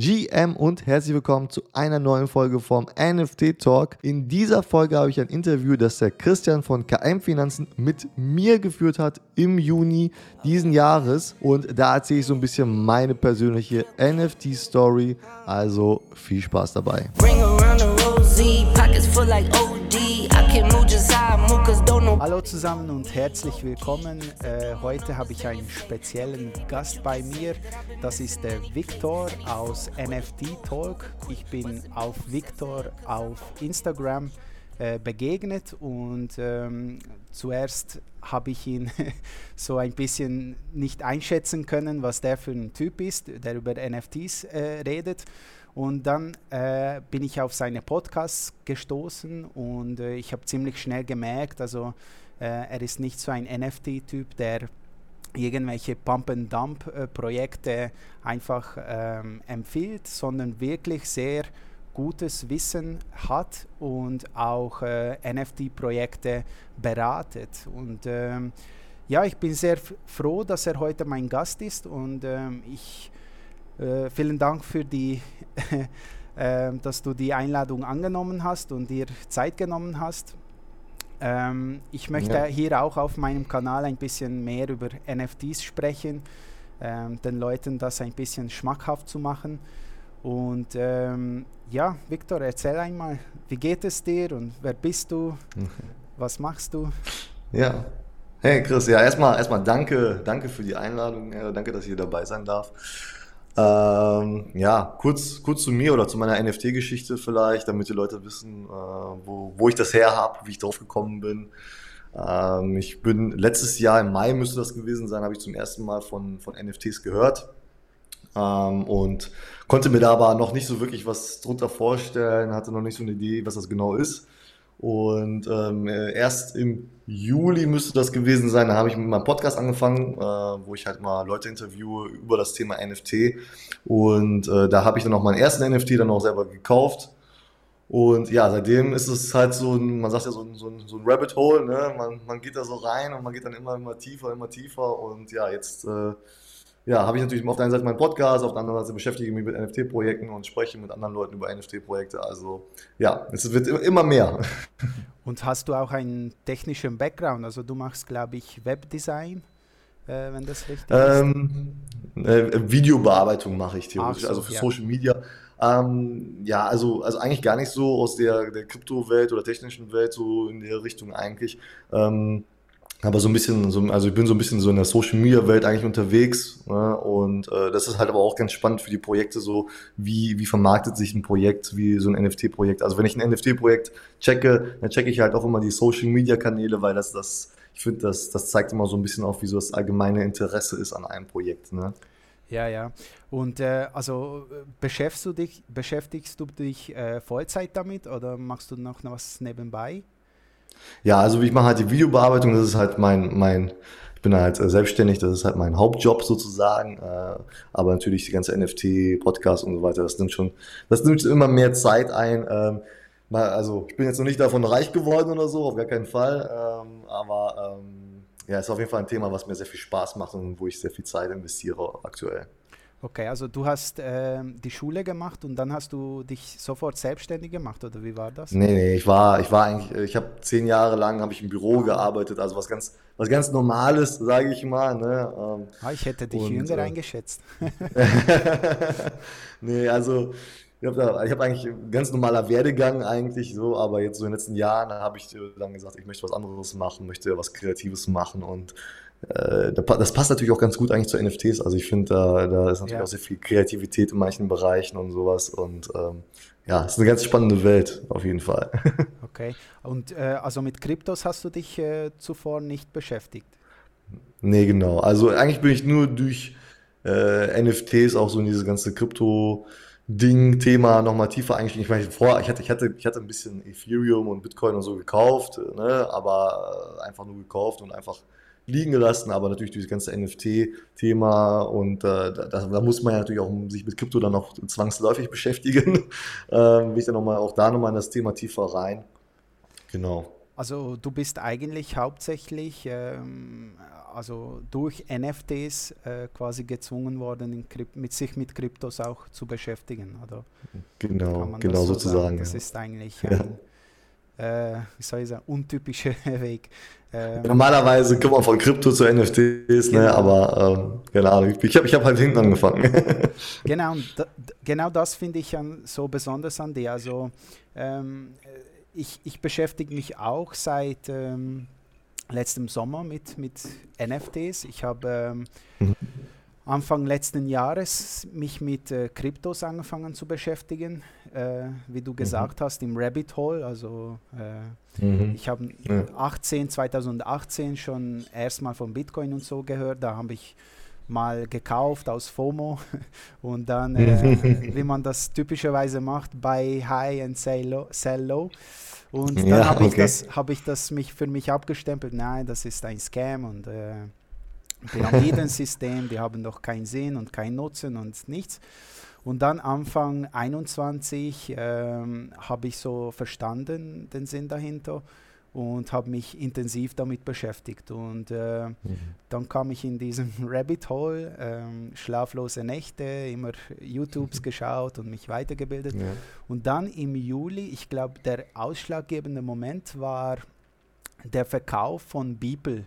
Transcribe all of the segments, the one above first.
GM und herzlich willkommen zu einer neuen Folge vom NFT Talk. In dieser Folge habe ich ein Interview, das der Christian von KM Finanzen mit mir geführt hat im Juni diesen Jahres und da erzähle ich so ein bisschen meine persönliche NFT Story. Also viel Spaß dabei. Bring around the rosy, pockets full like OD. Hallo zusammen und herzlich willkommen. Äh, heute habe ich einen speziellen Gast bei mir. Das ist der Victor aus NFT Talk. Ich bin auf Victor auf Instagram äh, begegnet und ähm, zuerst habe ich ihn so ein bisschen nicht einschätzen können, was der für ein Typ ist, der über NFTs äh, redet. Und dann äh, bin ich auf seine Podcasts gestoßen und äh, ich habe ziemlich schnell gemerkt, also äh, er ist nicht so ein NFT-Typ, der irgendwelche Pump-and-Dump-Projekte einfach ähm, empfiehlt, sondern wirklich sehr gutes Wissen hat und auch äh, NFT-Projekte beratet. Und ähm, ja, ich bin sehr froh, dass er heute mein Gast ist und ähm, ich äh, vielen Dank für die, äh, dass du die Einladung angenommen hast und dir Zeit genommen hast. Ähm, ich möchte ja. hier auch auf meinem Kanal ein bisschen mehr über NFTs sprechen, ähm, den Leuten das ein bisschen schmackhaft zu machen. Und ähm, ja, Viktor, erzähl einmal, wie geht es dir und wer bist du? Was machst du? Ja, hey Chris, ja, erstmal, erstmal danke, danke für die Einladung, äh, danke, dass ich hier dabei sein darf. Ähm, ja, kurz, kurz zu mir oder zu meiner NFT-Geschichte vielleicht, damit die Leute wissen, äh, wo, wo ich das her habe, wie ich drauf gekommen bin. Ähm, ich bin letztes Jahr im Mai müsste das gewesen sein, habe ich zum ersten Mal von, von NFTs gehört ähm, und konnte mir da aber noch nicht so wirklich was drunter vorstellen, hatte noch nicht so eine Idee, was das genau ist. Und ähm, äh, erst im Juli müsste das gewesen sein, da habe ich mit meinem Podcast angefangen, äh, wo ich halt mal Leute interviewe über das Thema NFT. Und äh, da habe ich dann auch meinen ersten NFT dann auch selber gekauft. Und ja, seitdem ist es halt so ein, man sagt ja so ein, so ein, so ein Rabbit Hole, ne? man, man geht da so rein und man geht dann immer, immer tiefer, immer tiefer. Und ja, jetzt äh, ja, habe ich natürlich auf der einen Seite meinen Podcast, auf der anderen Seite beschäftige ich mich mit NFT-Projekten und spreche mit anderen Leuten über NFT-Projekte. Also ja, es wird immer mehr. Und hast du auch einen technischen Background? Also du machst, glaube ich, Webdesign, äh, wenn das richtig ähm, ist. Äh, Videobearbeitung mache ich theoretisch, so, also für ja. Social Media. Ähm, ja, also, also eigentlich gar nicht so aus der, der Kryptowelt oder technischen Welt, so in der Richtung eigentlich. Ähm, aber so ein bisschen, so, also ich bin so ein bisschen so in der Social Media Welt eigentlich unterwegs ne? und äh, das ist halt aber auch ganz spannend für die Projekte so, wie, wie vermarktet sich ein Projekt, wie so ein NFT-Projekt. Also wenn ich ein NFT-Projekt checke, dann checke ich halt auch immer die Social Media Kanäle, weil das, das, ich finde, das, das zeigt immer so ein bisschen auf, wie so das allgemeine Interesse ist an einem Projekt. Ne? Ja, ja. Und äh, also beschäftigst du dich, beschäftigst du dich äh, Vollzeit damit oder machst du noch was nebenbei? Ja, also ich mache halt die Videobearbeitung, das ist halt mein, mein, ich bin halt äh, selbstständig, das ist halt mein Hauptjob sozusagen. Äh, aber natürlich die ganze NFT, Podcast und so weiter, das nimmt schon, das nimmt immer mehr Zeit ein. Ähm, also ich bin jetzt noch nicht davon reich geworden oder so, auf gar keinen Fall. Ähm, aber ähm, ja, ist auf jeden Fall ein Thema, was mir sehr viel Spaß macht und wo ich sehr viel Zeit investiere aktuell. Okay, also du hast äh, die Schule gemacht und dann hast du dich sofort selbstständig gemacht oder wie war das? Nee, nee, ich war, ich war eigentlich, ich habe zehn Jahre lang habe ich im Büro gearbeitet, also was ganz, was ganz Normales, sage ich mal. Ne? Ähm, ah, ich hätte dich und, jünger äh, eingeschätzt. nee, also ich habe hab eigentlich ein ganz normaler Werdegang eigentlich so, aber jetzt so in den letzten Jahren habe ich dann gesagt, ich möchte was anderes machen, möchte was Kreatives machen und äh, das passt natürlich auch ganz gut eigentlich zu NFTs. Also ich finde, da, da ist natürlich ja. auch sehr viel Kreativität in manchen Bereichen und sowas. Und ähm, ja, es ist eine ganz spannende Welt, auf jeden Fall. Okay. Und äh, also mit Kryptos hast du dich äh, zuvor nicht beschäftigt? Nee, genau. Also eigentlich bin ich nur durch äh, NFTs auch so in dieses ganze Krypto- Ding, Thema nochmal tiefer eingestiegen. Ich meine, vorher, ich hatte, ich hatte, ich hatte ein bisschen Ethereum und Bitcoin und so gekauft, ne, aber äh, einfach nur gekauft und einfach liegen gelassen, aber natürlich dieses ganze NFT-Thema und äh, da, da, muss man ja natürlich auch sich mit Krypto dann noch zwangsläufig beschäftigen. ähm, will ich dann nochmal auch da nochmal in das Thema tiefer rein. Genau. also du bist eigentlich hauptsächlich ähm, also durch NFTs äh, quasi gezwungen worden, mit sich mit Kryptos auch zu beschäftigen, oder? Genau, genau so sozusagen. Das ja. ist eigentlich ein, äh, wie soll ich sagen, untypischer Weg. Ähm, Normalerweise kommt man von Krypto zu NFTs, ne, genau. ne, aber ähm, keine Ahnung, ich habe ich hab halt hinten angefangen. genau, genau das finde ich an, so besonders an dir. Also ähm, ich, ich beschäftige mich auch seit ähm, letztem Sommer mit, mit NFTs. Ich habe ähm, mhm. Anfang letzten Jahres mich mit äh, Kryptos angefangen zu beschäftigen, äh, wie du mhm. gesagt hast, im Rabbit Hole. Also äh, mhm. ich habe ja. 18, 2018 schon erstmal von Bitcoin und so gehört. Da habe ich mal gekauft aus FOMO und dann, äh, wie man das typischerweise macht, buy high and sell low. Sell low. Und dann ja, habe ich, okay. das, hab ich das mich für mich abgestempelt, nein, das ist ein Scam und äh, Pyramidensystem, die haben doch keinen Sinn und keinen Nutzen und nichts. Und dann Anfang 21 ähm, habe ich so verstanden den Sinn dahinter und habe mich intensiv damit beschäftigt. Und äh, mhm. dann kam ich in diesen Rabbit Hole, ähm, schlaflose Nächte, immer YouTubes geschaut und mich weitergebildet. Ja. Und dann im Juli, ich glaube, der ausschlaggebende Moment war der Verkauf von Bibel.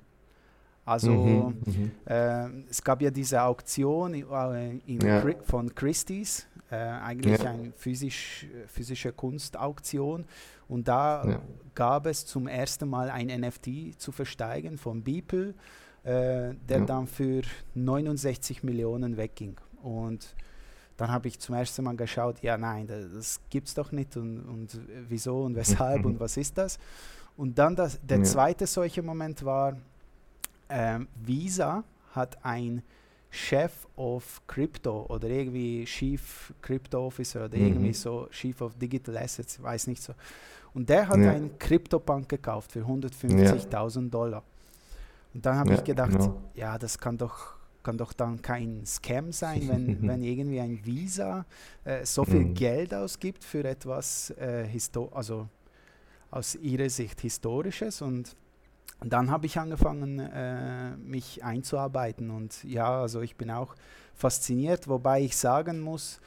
Also mhm, mhm. äh, es gab ja diese Auktion äh, ja. von Christie's, äh, eigentlich ja. eine physisch, physische Kunstauktion. Und da ja. gab es zum ersten Mal ein NFT zu versteigen von Beeple, äh, der dann für 69 Millionen wegging. Und dann habe ich zum ersten Mal geschaut, ja nein, das, das gibt es doch nicht und, und wieso und weshalb und was ist das. Und dann das, der zweite solche Moment war, ähm, Visa hat ein Chef of Crypto oder irgendwie Chief Crypto Officer oder mhm. irgendwie so Chief of Digital Assets, weiß nicht so. Und der hat ja. einen CryptoPunk gekauft für 150.000 ja. Dollar. Und dann habe ja, ich gedacht, genau. ja, das kann doch, kann doch dann kein Scam sein, wenn, wenn irgendwie ein Visa äh, so viel mhm. Geld ausgibt für etwas, äh, also aus ihrer Sicht historisches. Und dann habe ich angefangen, äh, mich einzuarbeiten. Und ja, also ich bin auch fasziniert, wobei ich sagen muss,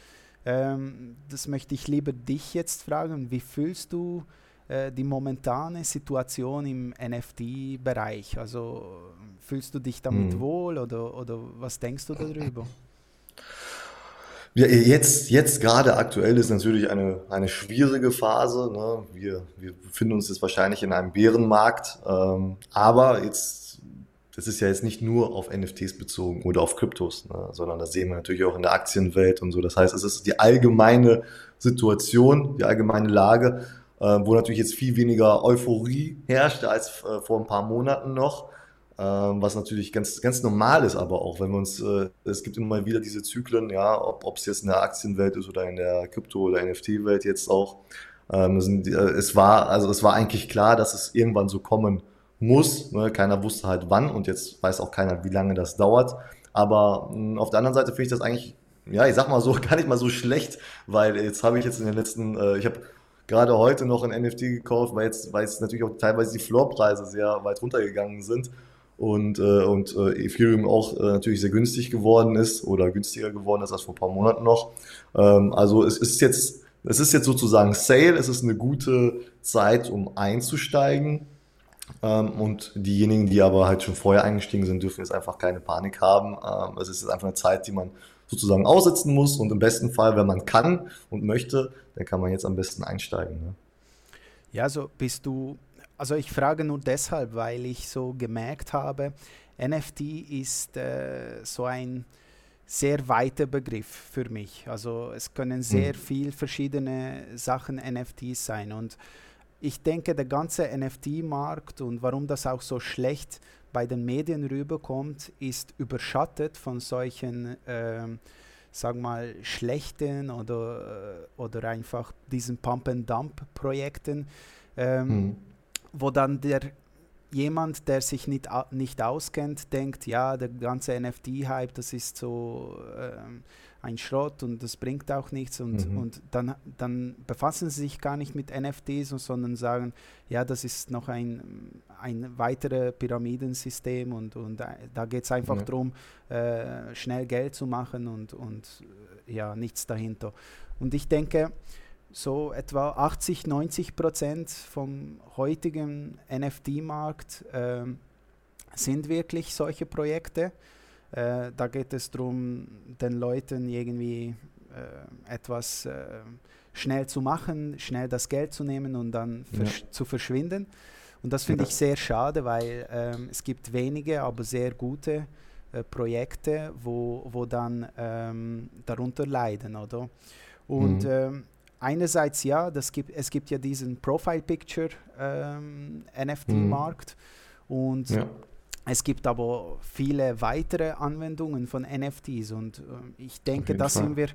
ähm, das möchte ich lieber dich jetzt fragen. Wie fühlst du äh, die momentane Situation im NFT-Bereich? Also fühlst du dich damit hm. wohl oder, oder was denkst du darüber? Jetzt, jetzt gerade aktuell ist natürlich eine, eine schwierige Phase. Ne? Wir, wir befinden uns jetzt wahrscheinlich in einem Bärenmarkt. Ähm, aber jetzt, das ist ja jetzt nicht nur auf NFTs bezogen oder auf Kryptos, ne? sondern das sehen wir natürlich auch in der Aktienwelt und so. Das heißt, es ist die allgemeine Situation, die allgemeine Lage, äh, wo natürlich jetzt viel weniger Euphorie herrscht als äh, vor ein paar Monaten noch. Ähm, was natürlich ganz, ganz normal ist, aber auch, wenn wir uns, äh, es gibt immer wieder diese Zyklen, ja, ob es jetzt in der Aktienwelt ist oder in der Krypto- oder NFT-Welt jetzt auch. Ähm, sind, äh, es war, also es war eigentlich klar, dass es irgendwann so kommen muss. Ne? Keiner wusste halt wann und jetzt weiß auch keiner, wie lange das dauert. Aber mh, hm, auf der anderen Seite finde ich das eigentlich, ja, ich sag mal so, gar nicht mal so schlecht, weil jetzt habe ich jetzt in den letzten, äh, ich habe gerade heute noch ein NFT gekauft, weil jetzt, weil jetzt natürlich auch teilweise die Floorpreise sehr weit runtergegangen sind und, äh, und äh, Ethereum auch äh, natürlich sehr günstig geworden ist oder günstiger geworden ist als vor ein paar Monaten noch. Ähm, also es ist jetzt, es ist jetzt sozusagen Sale, es ist eine gute Zeit, um einzusteigen. Ähm, und diejenigen, die aber halt schon vorher eingestiegen sind, dürfen jetzt einfach keine Panik haben. Ähm, es ist jetzt einfach eine Zeit, die man sozusagen aussitzen muss und im besten Fall, wenn man kann und möchte, dann kann man jetzt am besten einsteigen. Ne? Ja, so bist du also ich frage nur deshalb, weil ich so gemerkt habe, NFT ist äh, so ein sehr weiter Begriff für mich. Also es können sehr mhm. viel verschiedene Sachen NFTs sein und ich denke, der ganze NFT-Markt und warum das auch so schlecht bei den Medien rüberkommt, ist überschattet von solchen, äh, sag mal, schlechten oder, oder einfach diesen Pump-and-Dump-Projekten. Ähm, mhm wo dann der jemand, der sich nicht, nicht auskennt, denkt, ja, der ganze NFT-Hype, das ist so äh, ein Schrott und das bringt auch nichts und, mhm. und dann, dann befassen sie sich gar nicht mit NFTs, sondern sagen, ja, das ist noch ein, ein weiteres Pyramidensystem und, und äh, da geht es einfach ja. darum, äh, schnell Geld zu machen und, und äh, ja, nichts dahinter. Und ich denke, so etwa 80, 90 Prozent vom heutigen NFT-Markt äh, sind wirklich solche Projekte. Äh, da geht es darum, den Leuten irgendwie äh, etwas äh, schnell zu machen, schnell das Geld zu nehmen und dann versch ja. zu verschwinden. Und das finde ja. ich sehr schade, weil ähm, es gibt wenige, aber sehr gute äh, Projekte, wo, wo dann ähm, darunter leiden, oder? Und mhm. ähm, einerseits ja, das gibt, es gibt ja diesen Profile Picture ähm, NFT-Markt mhm. und ja. es gibt aber viele weitere Anwendungen von NFTs und äh, ich denke, da sind wir,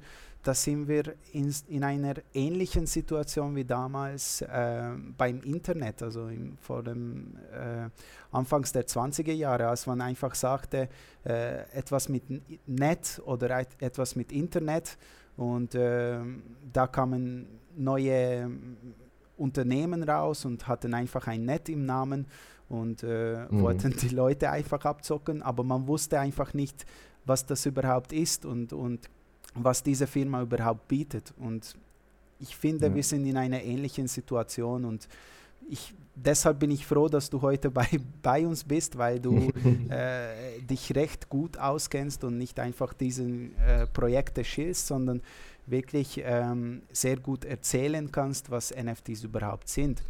da sind wir in, in einer ähnlichen Situation wie damals äh, beim Internet, also im, vor dem äh, Anfangs der 20er Jahre, als man einfach sagte, äh, etwas mit Net oder etwas mit Internet und äh, da kamen neue Unternehmen raus und hatten einfach ein Net im Namen und äh, mhm. wollten die Leute einfach abzocken, aber man wusste einfach nicht, was das überhaupt ist und, und was diese Firma überhaupt bietet. Und ich finde, ja. wir sind in einer ähnlichen Situation und ich, deshalb bin ich froh, dass du heute bei, bei uns bist, weil du äh, dich recht gut auskennst und nicht einfach diese äh, Projekte schilst, sondern wirklich ähm, sehr gut erzählen kannst, was NFTs überhaupt sind.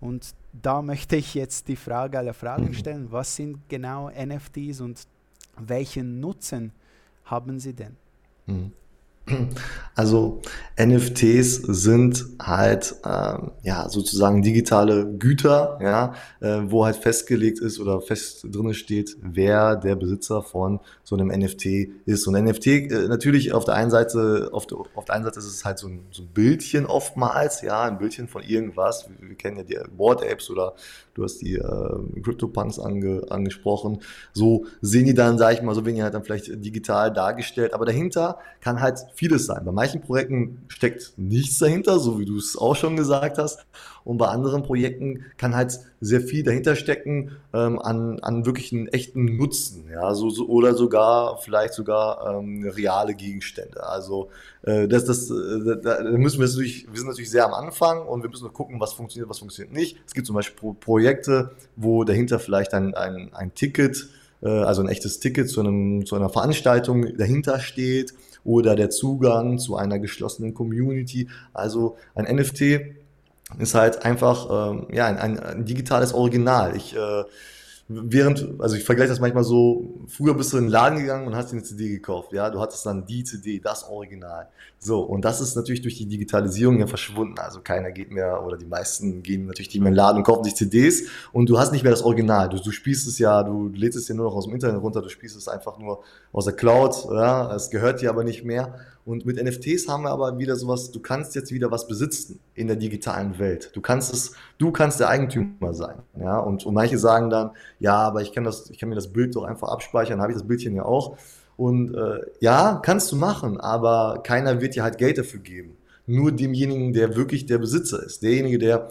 Und da möchte ich jetzt die Frage aller Fragen stellen, was sind genau NFTs und welchen Nutzen haben sie denn? Mhm. Also NFTs sind halt ähm, ja sozusagen digitale Güter, ja, äh, wo halt festgelegt ist oder fest drinne steht, wer der Besitzer von so einem NFT ist. Und NFT äh, natürlich auf der einen Seite, auf der, auf der einen Seite ist es halt so ein, so ein Bildchen oftmals, ja, ein Bildchen von irgendwas. Wir, wir kennen ja die Board-Apps oder du hast die äh, CryptoPunks ange, angesprochen. So sehen die dann, sage ich mal, so werden die halt dann vielleicht digital dargestellt. Aber dahinter kann halt vieles sein. Bei manchen Projekten steckt nichts dahinter, so wie du es auch schon gesagt hast. Und bei anderen Projekten kann halt sehr viel dahinter stecken ähm, an, an wirklich einen echten Nutzen, ja, so, so oder sogar vielleicht sogar ähm, reale Gegenstände. Also äh, das, das, äh, da müssen wir natürlich, wir sind natürlich sehr am Anfang und wir müssen noch gucken, was funktioniert, was funktioniert nicht. Es gibt zum Beispiel Pro Projekte, wo dahinter vielleicht ein, ein, ein Ticket, äh, also ein echtes Ticket zu, einem, zu einer Veranstaltung dahinter steht oder der Zugang zu einer geschlossenen Community. Also ein NFT ist halt einfach ähm, ja, ein, ein, ein digitales Original. Ich äh, während, also ich vergleiche das manchmal so, früher bist du in den Laden gegangen und hast dir eine CD gekauft, ja, du hattest dann die CD, das Original. So, und das ist natürlich durch die Digitalisierung ja verschwunden. Also keiner geht mehr, oder die meisten gehen natürlich nicht mehr in den Laden und kaufen sich CDs und du hast nicht mehr das Original. Du, du spielst es ja, du lädst es ja nur noch aus dem Internet runter, du spielst es einfach nur aus der Cloud, ja, es gehört dir aber nicht mehr. Und mit NFTs haben wir aber wieder sowas, du kannst jetzt wieder was besitzen in der digitalen Welt. Du kannst es, du kannst der Eigentümer sein. Ja, und, und manche sagen dann, ja, aber ich kann das, ich kann mir das Bild doch einfach abspeichern, habe ich das Bildchen ja auch. Und äh, ja, kannst du machen, aber keiner wird dir halt Geld dafür geben. Nur demjenigen, der wirklich der Besitzer ist. Derjenige, der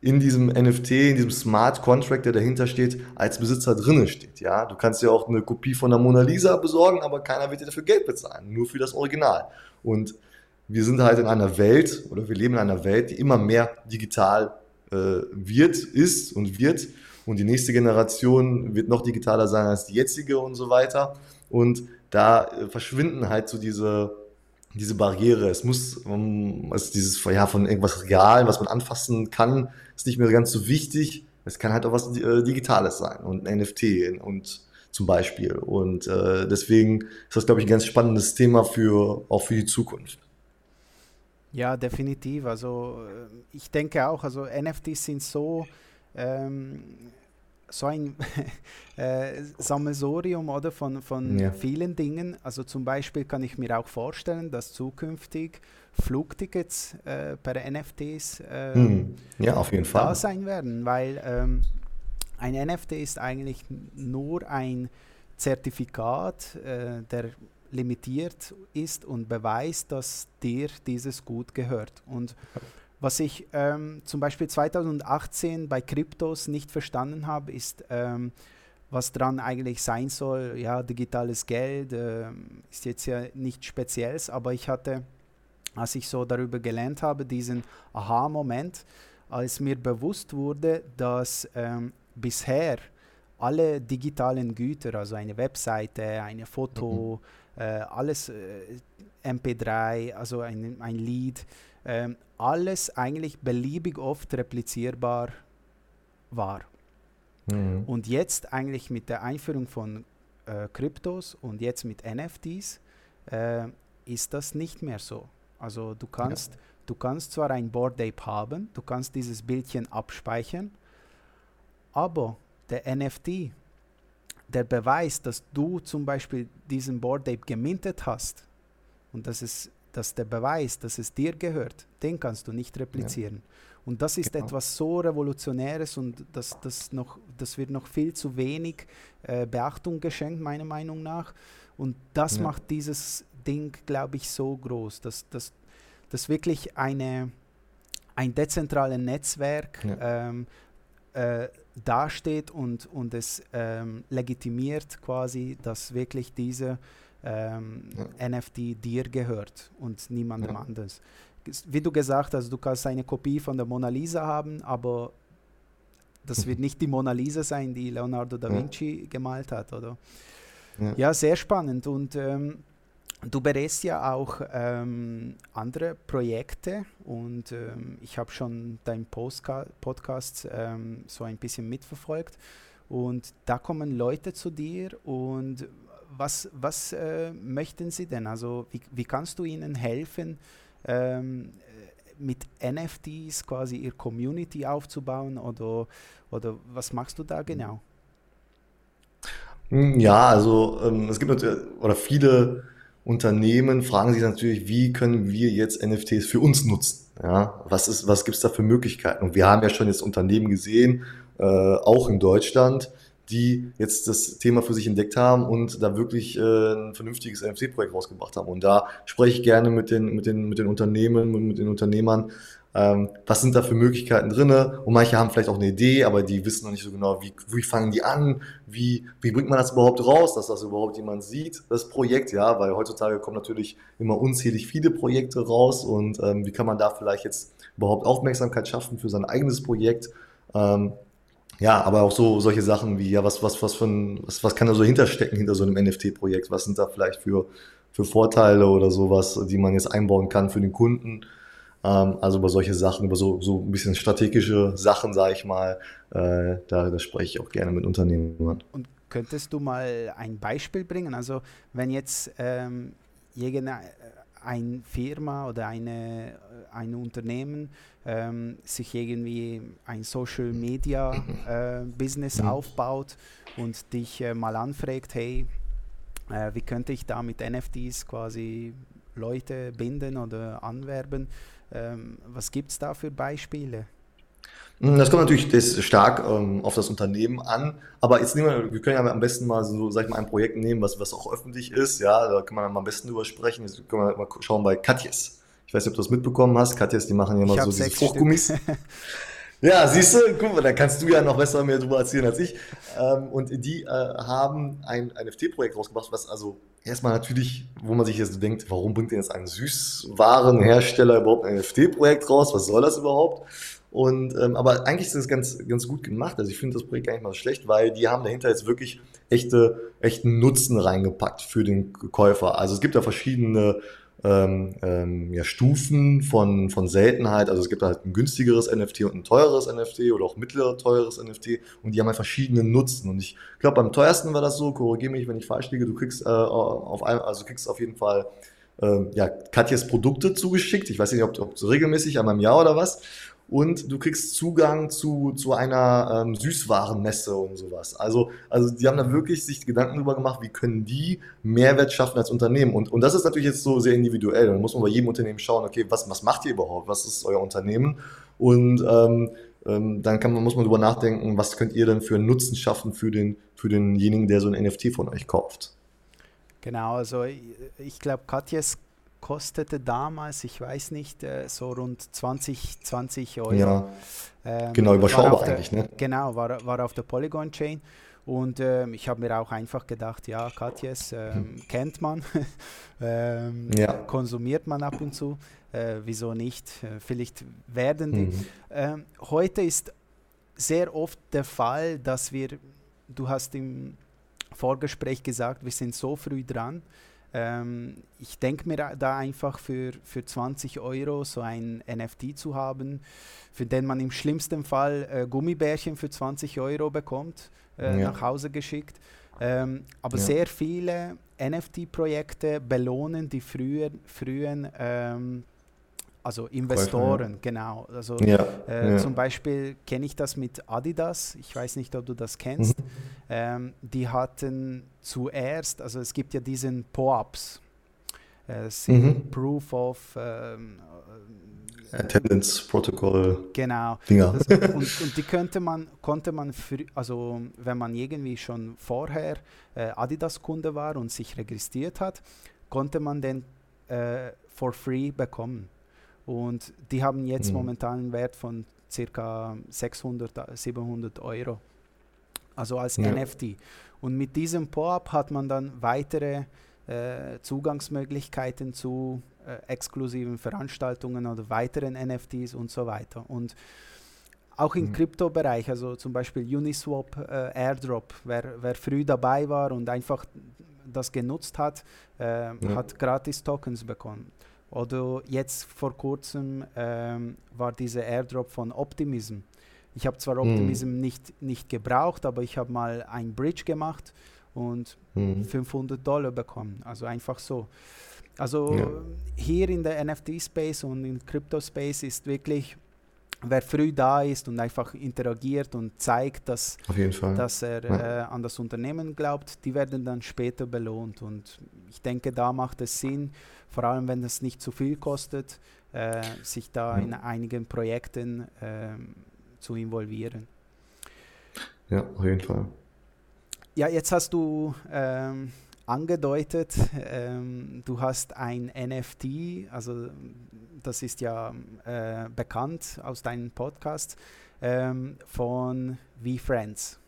in diesem NFT, in diesem Smart Contract, der dahinter steht, als Besitzer drinnen steht. Ja, du kannst ja auch eine Kopie von der Mona Lisa besorgen, aber keiner wird dir dafür Geld bezahlen, nur für das Original. Und wir sind halt in einer Welt oder wir leben in einer Welt, die immer mehr digital äh, wird, ist und wird. Und die nächste Generation wird noch digitaler sein als die jetzige und so weiter. Und da äh, verschwinden halt so diese diese Barriere. Es muss, um, also dieses, ja, von irgendwas Real, was man anfassen kann, ist nicht mehr ganz so wichtig. Es kann halt auch was äh, Digitales sein und ein NFT und zum Beispiel. Und äh, deswegen ist das, glaube ich, ein ganz spannendes Thema für auch für die Zukunft. Ja, definitiv. Also äh, ich denke auch, also NFTs sind so ähm, so ein äh, Sammelsorium oder von, von ja. vielen Dingen. Also zum Beispiel kann ich mir auch vorstellen, dass zukünftig Flugtickets äh, per NFTs äh, hm. ja, auf jeden Fall. da sein werden, weil ähm, ein NFT ist eigentlich nur ein Zertifikat äh, der limitiert ist und beweist, dass dir dieses Gut gehört. Und was ich ähm, zum Beispiel 2018 bei Kryptos nicht verstanden habe, ist, ähm, was dran eigentlich sein soll. Ja, digitales Geld äh, ist jetzt ja nichts Spezielles, aber ich hatte, als ich so darüber gelernt habe, diesen Aha-Moment, als mir bewusst wurde, dass ähm, bisher alle digitalen Güter, also eine Webseite, eine Foto, mhm. äh, alles äh, MP3, also ein, ein Lied, äh, alles eigentlich beliebig oft replizierbar war. Mhm. Und jetzt eigentlich mit der Einführung von äh, Kryptos und jetzt mit NFTs äh, ist das nicht mehr so. Also du kannst, ja. du kannst zwar ein Board Ape haben, du kannst dieses Bildchen abspeichern, aber der NFT, der Beweis, dass du zum Beispiel diesen Board Ape gemintet hast und das ist dass der Beweis, dass es dir gehört, den kannst du nicht replizieren. Ja. Und das ist genau. etwas so Revolutionäres und das, das, noch, das wird noch viel zu wenig äh, Beachtung geschenkt, meiner Meinung nach. Und das ja. macht dieses Ding, glaube ich, so groß, dass, dass, dass wirklich eine, ein dezentrales Netzwerk ja. ähm, äh, dasteht und, und es ähm, legitimiert quasi, dass wirklich diese ähm, ja. NFT dir gehört und niemandem ja. anders wie du gesagt hast, du kannst eine Kopie von der Mona Lisa haben, aber das wird nicht die Mona Lisa sein, die Leonardo da Vinci ja. gemalt hat, oder? Ja. sehr spannend. Und ähm, du berätst ja auch ähm, andere Projekte und ähm, ich habe schon deinen Postca Podcast ähm, so ein bisschen mitverfolgt. Und da kommen Leute zu dir und was, was äh, möchten sie denn? Also wie, wie kannst du ihnen helfen, ähm, mit NFTs quasi ihre Community aufzubauen oder, oder was machst du da genau? Hm, ja, also ähm, es gibt natürlich, oder viele Unternehmen fragen sich natürlich, wie können wir jetzt NFTs für uns nutzen? Ja, was was gibt es da für Möglichkeiten? Und wir haben ja schon jetzt Unternehmen gesehen, äh, auch in Deutschland, die jetzt das Thema für sich entdeckt haben und da wirklich äh, ein vernünftiges NFC-Projekt rausgebracht haben. Und da spreche ich gerne mit den, mit den, mit den Unternehmen und mit den Unternehmern, ähm, was sind da für Möglichkeiten drinne? Und manche haben vielleicht auch eine Idee, aber die wissen noch nicht so genau, wie, wie fangen die an, wie, wie bringt man das überhaupt raus, dass das überhaupt jemand sieht, das Projekt, ja, weil heutzutage kommen natürlich immer unzählig viele Projekte raus und ähm, wie kann man da vielleicht jetzt überhaupt Aufmerksamkeit schaffen für sein eigenes Projekt? Ähm, ja, aber auch so solche Sachen wie, ja, was, was, was, für ein, was, was kann da so hinterstecken hinter so einem NFT-Projekt? Was sind da vielleicht für, für Vorteile oder sowas, die man jetzt einbauen kann für den Kunden? Ähm, also über solche Sachen, über so, so ein bisschen strategische Sachen, sage ich mal, äh, da, da spreche ich auch gerne mit Unternehmern. Und könntest du mal ein Beispiel bringen? Also wenn jetzt ähm, eine Firma oder eine, ein Unternehmen ähm, sich irgendwie ein Social Media äh, Business mhm. aufbaut und dich äh, mal anfragt, hey, äh, wie könnte ich da mit NFTs quasi Leute binden oder anwerben? Ähm, was gibt es da für Beispiele? Hm, das kommt natürlich das stark ähm, auf das Unternehmen an, aber jetzt nehmen wir, wir können ja am besten mal so, sag ich mal, ein Projekt nehmen, was, was auch öffentlich ist, ja, da kann man am besten drüber sprechen. Jetzt können wir mal schauen bei Katjes. Ich weiß nicht, ob du das mitbekommen hast. Katjas, die machen ja immer so diese Fruchtgummis. ja, siehst du, guck mal, da kannst du ja noch besser mehr drüber erzählen als ich. Ähm, und die äh, haben ein, ein NFT-Projekt rausgebracht, was also erstmal natürlich, wo man sich jetzt denkt, warum bringt denn jetzt ein Süßwarenhersteller überhaupt ein NFT-Projekt raus? Was soll das überhaupt? Und, ähm, aber eigentlich ist das ganz, ganz gut gemacht. Also ich finde das Projekt gar nicht mal schlecht, weil die haben dahinter jetzt wirklich echte, echten Nutzen reingepackt für den Käufer. Also es gibt da verschiedene ähm, ähm, ja, Stufen von, von Seltenheit. Also es gibt halt ein günstigeres NFT und ein teureres NFT oder auch mittlerer teures NFT und die haben halt verschiedene Nutzen. Und ich glaube, beim teuersten war das so, korrigiere mich, wenn ich falsch liege, du kriegst äh, auf ein, also kriegst auf jeden Fall äh, ja, Katjes Produkte zugeschickt. Ich weiß nicht, ob, ob so regelmäßig, einmal im Jahr oder was und du kriegst Zugang zu, zu einer ähm, Süßwarenmesse und sowas. Also, also die haben da wirklich sich Gedanken darüber gemacht, wie können die Mehrwert schaffen als Unternehmen. Und, und das ist natürlich jetzt so sehr individuell. Da muss man bei jedem Unternehmen schauen, okay, was, was macht ihr überhaupt? Was ist euer Unternehmen? Und ähm, ähm, dann kann man, muss man darüber nachdenken, was könnt ihr denn für einen Nutzen schaffen für, den, für denjenigen, der so ein NFT von euch kauft. Genau, also ich, glaube, Katjes kostete damals, ich weiß nicht, äh, so rund 20, 20 Euro. Ja, ähm, genau, überschaubar eigentlich. Der, ne? Genau, war, war auf der Polygon-Chain. Und ähm, ich habe mir auch einfach gedacht, ja, Katjes ähm, hm. kennt man, ähm, ja. konsumiert man ab und zu, äh, wieso nicht? Äh, vielleicht werden die. Mhm. Ähm, heute ist sehr oft der Fall, dass wir, du hast im Vorgespräch gesagt, wir sind so früh dran. Ähm, ich denke mir da einfach für, für 20 Euro so ein NFT zu haben, für den man im schlimmsten Fall äh, Gummibärchen für 20 Euro bekommt, äh, ja. nach Hause geschickt. Ähm, aber ja. sehr viele NFT-Projekte belohnen die frühen, frühen ähm, also Investoren, ja. genau. Also ja, äh, ja. zum Beispiel kenne ich das mit Adidas, ich weiß nicht, ob du das kennst. Mhm. Ähm, die hatten zuerst, also es gibt ja diesen POAPs, äh, mhm. Proof of ähm, Attendance Protocol. Genau. Das, und, und, die könnte man, konnte man, für, also wenn man irgendwie schon vorher äh, Adidas-Kunde war und sich registriert hat, konnte man den äh, for free bekommen. Und die haben jetzt mhm. momentan einen Wert von circa 600, 700 Euro. Also als ja. NFT. Und mit diesem POAP hat man dann weitere äh, Zugangsmöglichkeiten zu äh, exklusiven Veranstaltungen oder weiteren NFTs und so weiter. Und auch im mhm. Kryptobereich, also zum Beispiel Uniswap äh, Airdrop, wer, wer früh dabei war und einfach das genutzt hat, äh, ja. hat gratis Tokens bekommen. Oder jetzt vor kurzem ähm, war dieser Airdrop von Optimism. Ich habe zwar mhm. Optimism mhm. nicht, nicht gebraucht, aber ich habe mal ein Bridge gemacht und mhm. 500 Dollar bekommen. Also einfach so. Also ja. hier in der NFT-Space und im Crypto-Space ist wirklich, wer früh da ist und einfach interagiert und zeigt, dass, dass er ja. äh, an das Unternehmen glaubt, die werden dann später belohnt. Und ich denke, da macht es Sinn, vor allem wenn es nicht zu viel kostet, äh, sich da ja. in einigen Projekten äh, zu involvieren. Ja, auf jeden Fall. Ja, jetzt hast du ähm, angedeutet, ähm, du hast ein NFT, also das ist ja äh, bekannt aus deinem Podcast, ähm, von VFriends.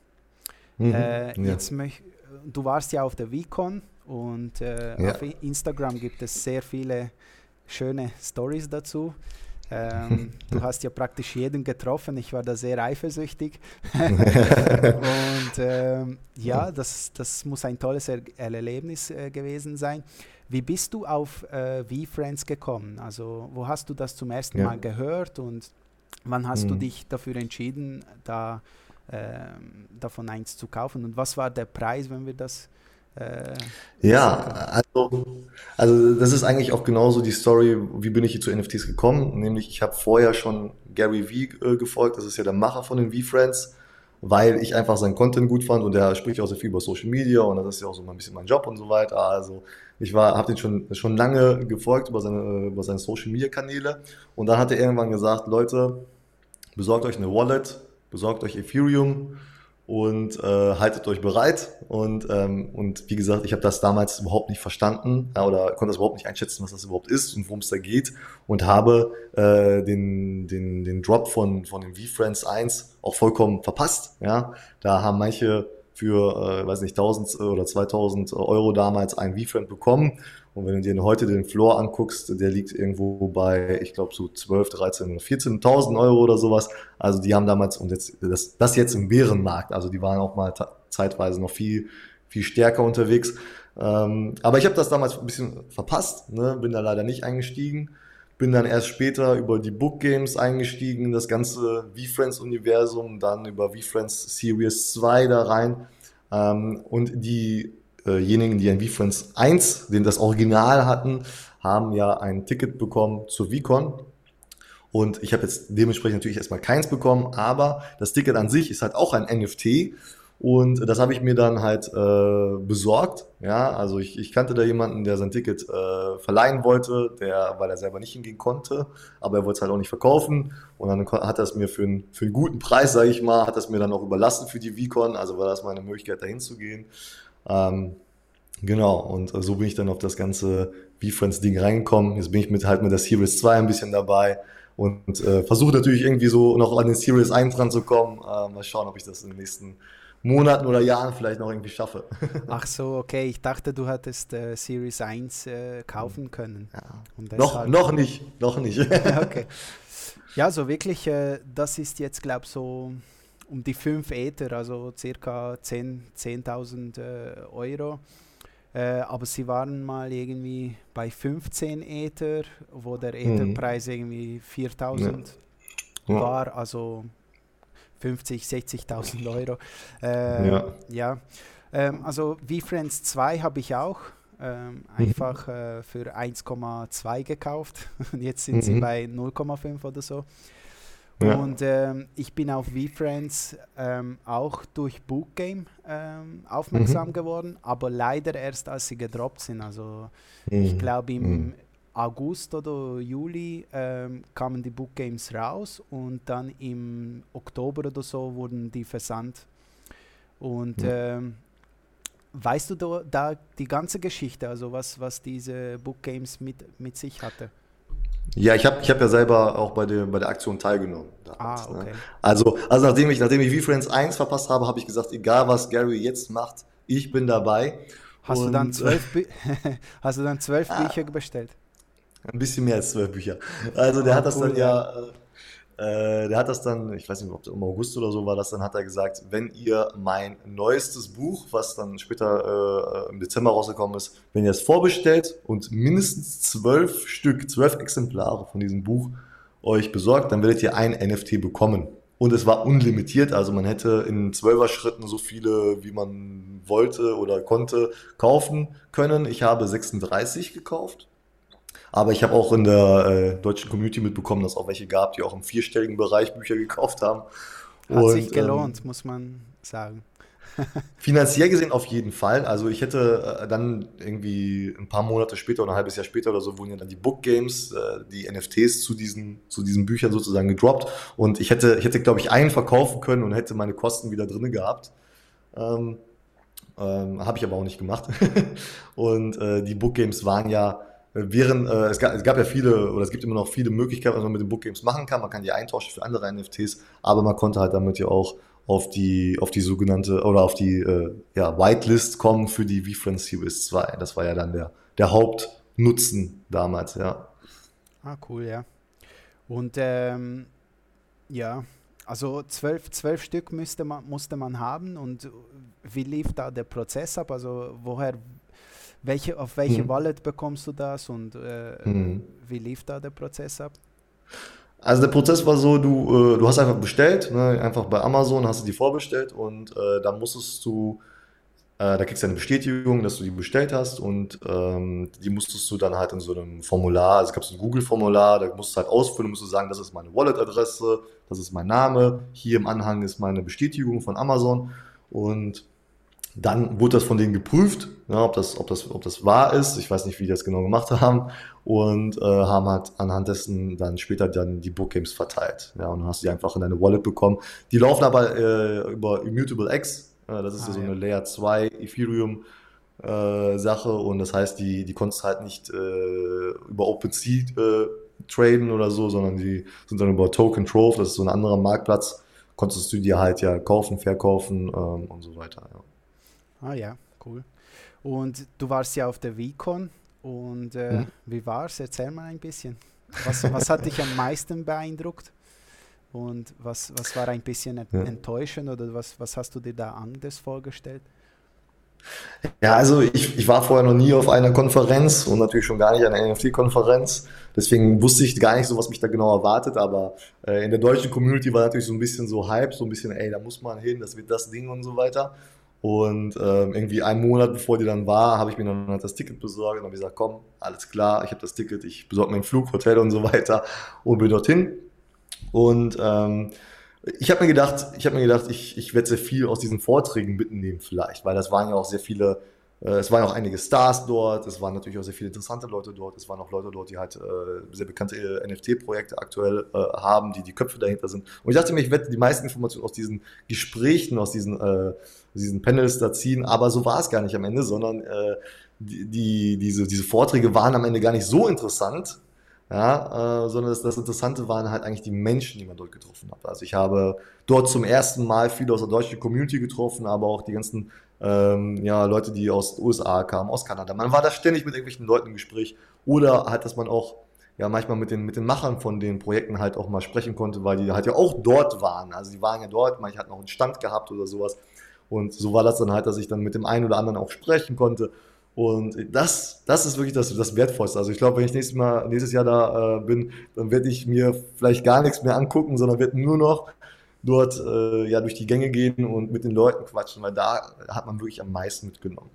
Mhm, äh, ja. jetzt du warst ja auf der VCon und äh, ja. auf Instagram gibt es sehr viele schöne Stories dazu. Ähm, du hast ja praktisch jeden getroffen. Ich war da sehr eifersüchtig. und ähm, ja, das, das muss ein tolles er Erlebnis äh, gewesen sein. Wie bist du auf äh, V-Friends gekommen? Also, wo hast du das zum ersten ja. Mal gehört und wann hast mhm. du dich dafür entschieden, da äh, davon eins zu kaufen? Und was war der Preis, wenn wir das äh, ja, also, also das ist eigentlich auch genauso die Story, wie bin ich hier zu NFTs gekommen. Nämlich, ich habe vorher schon Gary V äh, gefolgt, das ist ja der Macher von den V-Friends, weil ich einfach seinen Content gut fand und der spricht auch sehr viel über Social Media und das ist ja auch so ein bisschen mein Job und so weiter. Also ich habe den schon, schon lange gefolgt über seine, über seine Social Media Kanäle und dann hat er irgendwann gesagt, Leute, besorgt euch eine Wallet, besorgt euch Ethereum und äh, haltet euch bereit. Und, ähm, und wie gesagt, ich habe das damals überhaupt nicht verstanden ja, oder konnte das überhaupt nicht einschätzen, was das überhaupt ist und worum es da geht und habe äh, den, den, den Drop von, von dem V-Friends 1 auch vollkommen verpasst. Ja, da haben manche für, äh, weiß nicht, 1000 oder 2000 Euro damals ein V-Friend bekommen und wenn du dir heute den Floor anguckst, der liegt irgendwo bei, ich glaube, so 12, 13 oder 14.000 Euro oder sowas. Also die haben damals, und jetzt, das, das jetzt im Bärenmarkt, also die waren auch mal zeitweise noch viel, viel stärker unterwegs. Ähm, aber ich habe das damals ein bisschen verpasst, ne? bin da leider nicht eingestiegen. Bin dann erst später über die Book Games eingestiegen, das ganze V-Friends-Universum, dann über V-Friends Series 2 da rein. Ähm, und die diejenigen, die ein VFriends 1, den das Original hatten, haben ja ein Ticket bekommen zur VCon. Und ich habe jetzt dementsprechend natürlich erstmal keins bekommen, aber das Ticket an sich ist halt auch ein NFT. Und das habe ich mir dann halt äh, besorgt. Ja, also ich, ich kannte da jemanden, der sein Ticket äh, verleihen wollte, der, weil er selber nicht hingehen konnte, aber er wollte es halt auch nicht verkaufen. Und dann hat er es mir für, einen für einen guten Preis, sage ich mal, hat er es mir dann auch überlassen für die VCon. Also war das meine Möglichkeit, da hinzugehen. Ähm, Genau, und äh, so bin ich dann auf das ganze V-Friends-Ding reingekommen. Jetzt bin ich mit halt mit der Series 2 ein bisschen dabei und äh, versuche natürlich irgendwie so noch an den Series 1 dran zu kommen. Äh, mal schauen, ob ich das in den nächsten Monaten oder Jahren vielleicht noch irgendwie schaffe. Ach so, okay. Ich dachte, du hattest äh, Series 1 äh, kaufen können. Ja. noch, noch nicht, noch nicht. okay. Ja, so wirklich, äh, das ist jetzt, glaube ich, so um die 5 Ether, also circa 10.000 10 äh, Euro. Äh, aber sie waren mal irgendwie bei 15 Ether, wo der. Etherpreis mhm. irgendwie 4000 ja. war, also 50, 60.000 Euro. Äh, ja. ja. Ähm, also VFriends 2 habe ich auch ähm, mhm. einfach äh, für 1,2 gekauft. Und jetzt sind mhm. sie bei 0,5 oder so. Ja. Und ähm, ich bin auf VFriends ähm, auch durch Bookgame ähm, aufmerksam mhm. geworden, aber leider erst als sie gedroppt sind. Also mhm. ich glaube im mhm. August oder Juli ähm, kamen die Bookgames raus und dann im Oktober oder so wurden die versandt. Und ähm, weißt du da, da, die ganze Geschichte, also was, was diese Bookgames mit, mit sich hatte? Ja, ich habe ich hab ja selber auch bei der, bei der Aktion teilgenommen. Damals, ah, ne? okay. ne? Also, also nachdem ich, nachdem ich V-Friends 1 verpasst habe, habe ich gesagt, egal was Gary jetzt macht, ich bin dabei. Hast, Und, du, dann zwölf hast du dann zwölf ah, Bücher bestellt? Ein bisschen mehr als zwölf Bücher. Also der ah, hat das cool, dann ja, ja äh, der hat das dann, ich weiß nicht, ob im August oder so war das, dann hat er gesagt, wenn ihr mein neuestes Buch, was dann später äh, im Dezember rausgekommen ist, wenn ihr es vorbestellt und mindestens zwölf Stück, zwölf Exemplare von diesem Buch euch besorgt, dann werdet ihr ein NFT bekommen. Und es war unlimitiert, also man hätte in zwölfer Schritten so viele, wie man wollte oder konnte, kaufen können. Ich habe 36 gekauft aber ich habe auch in der äh, deutschen Community mitbekommen, dass es auch welche gab, die auch im vierstelligen Bereich Bücher gekauft haben. Hat Und, sich gelohnt, ähm, muss man sagen. finanziell gesehen auf jeden Fall. Also ich hätte äh, dann irgendwie ein paar Monate später oder ein halbes Jahr später oder so wurden ja dann die Book Games, äh, die NFTs zu diesen, zu diesen Büchern sozusagen gedroppt. Und ich hätte, ich hätte, glaube ich, einen verkaufen können und hätte meine Kosten wieder drin gehabt. Ähm, ähm, Habe ich aber auch nicht gemacht. und äh, die Book Games waren ja Während, äh, es, gab, es gab ja viele, oder es gibt immer noch viele Möglichkeiten, was man mit den Book Games machen kann. Man kann die eintauschen für andere NFTs, aber man konnte halt damit ja auch auf die, auf die sogenannte, oder auf die äh, ja, Whitelist kommen für die VFriends Series 2. Das war ja dann der, der Hauptnutzen damals, ja. Ah, cool, ja. Und ähm, ja, also zwölf, zwölf Stück müsste man, musste man haben und wie lief da der Prozess ab? Also woher welche, auf welche mhm. Wallet bekommst du das und äh, mhm. wie lief da der Prozess ab? Also der Prozess war so, du, äh, du hast einfach bestellt, ne, einfach bei Amazon hast du die vorbestellt und äh, da musstest du, äh, da kriegst du eine Bestätigung, dass du die bestellt hast und ähm, die musstest du dann halt in so einem Formular, also es gab so ein Google-Formular, da musst du halt ausfüllen, musst du sagen, das ist meine Wallet-Adresse, das ist mein Name, hier im Anhang ist meine Bestätigung von Amazon und dann wurde das von denen geprüft, ja, ob, das, ob, das, ob das wahr ist. Ich weiß nicht, wie die das genau gemacht haben. Und äh, haben halt anhand dessen dann später dann die Bookgames verteilt. Ja, und dann hast du die einfach in deine Wallet bekommen. Die laufen aber äh, über Immutable X. Äh, das ist ah, ja so eine Layer 2 Ethereum. Äh, Sache und das heißt, die, die konntest halt nicht äh, über OpenSea äh, traden oder so, sondern die sind dann über Token Trove, das ist so ein anderer Marktplatz, konntest du dir halt ja kaufen, verkaufen ähm, und so weiter. Ja. Ah ja, cool. Und du warst ja auf der VCon und äh, mhm. wie war's? Erzähl mal ein bisschen. Was, was hat dich am meisten beeindruckt? Und was, was war ein bisschen ja. enttäuschend oder was, was hast du dir da anders vorgestellt? Ja, also ich, ich war vorher noch nie auf einer Konferenz und natürlich schon gar nicht an einer NFT-Konferenz. Deswegen wusste ich gar nicht so, was mich da genau erwartet. Aber äh, in der deutschen Community war natürlich so ein bisschen so Hype, so ein bisschen, ey, da muss man hin, das wird das Ding und so weiter. Und ähm, irgendwie einen Monat bevor die dann war, habe ich mir dann halt das Ticket besorgt und habe gesagt, komm, alles klar, ich habe das Ticket, ich besorge mir einen Flug, Hotel und so weiter und bin dorthin. Und ähm, ich habe mir gedacht, ich habe mir gedacht, ich, ich werde sehr viel aus diesen Vorträgen mitnehmen vielleicht, weil das waren ja auch sehr viele äh, es waren auch einige Stars dort, es waren natürlich auch sehr viele interessante Leute dort, es waren auch Leute dort, die halt äh, sehr bekannte äh, NFT-Projekte aktuell äh, haben, die die Köpfe dahinter sind. Und ich dachte mir, ich werde die meisten Informationen aus diesen Gesprächen, aus diesen, äh, diesen Panels da ziehen, aber so war es gar nicht am Ende, sondern äh, die, die, diese, diese Vorträge waren am Ende gar nicht so interessant, ja, äh, sondern das, das, Interessante waren halt eigentlich die Menschen, die man dort getroffen hat. Also ich habe dort zum ersten Mal viele aus der deutschen Community getroffen, aber auch die ganzen ähm, ja, Leute, die aus den USA kamen, aus Kanada. Man war da ständig mit irgendwelchen Leuten im Gespräch oder halt, dass man auch ja manchmal mit den, mit den Machern von den Projekten halt auch mal sprechen konnte, weil die halt ja auch dort waren. Also die waren ja dort, manche hatten auch einen Stand gehabt oder sowas. Und so war das dann halt, dass ich dann mit dem einen oder anderen auch sprechen konnte. Und das, das ist wirklich das, das Wertvollste. Also ich glaube, wenn ich nächstes Mal, nächstes Jahr da äh, bin, dann werde ich mir vielleicht gar nichts mehr angucken, sondern werde nur noch dort äh, ja durch die Gänge gehen und mit den Leuten quatschen, weil da hat man wirklich am meisten mitgenommen.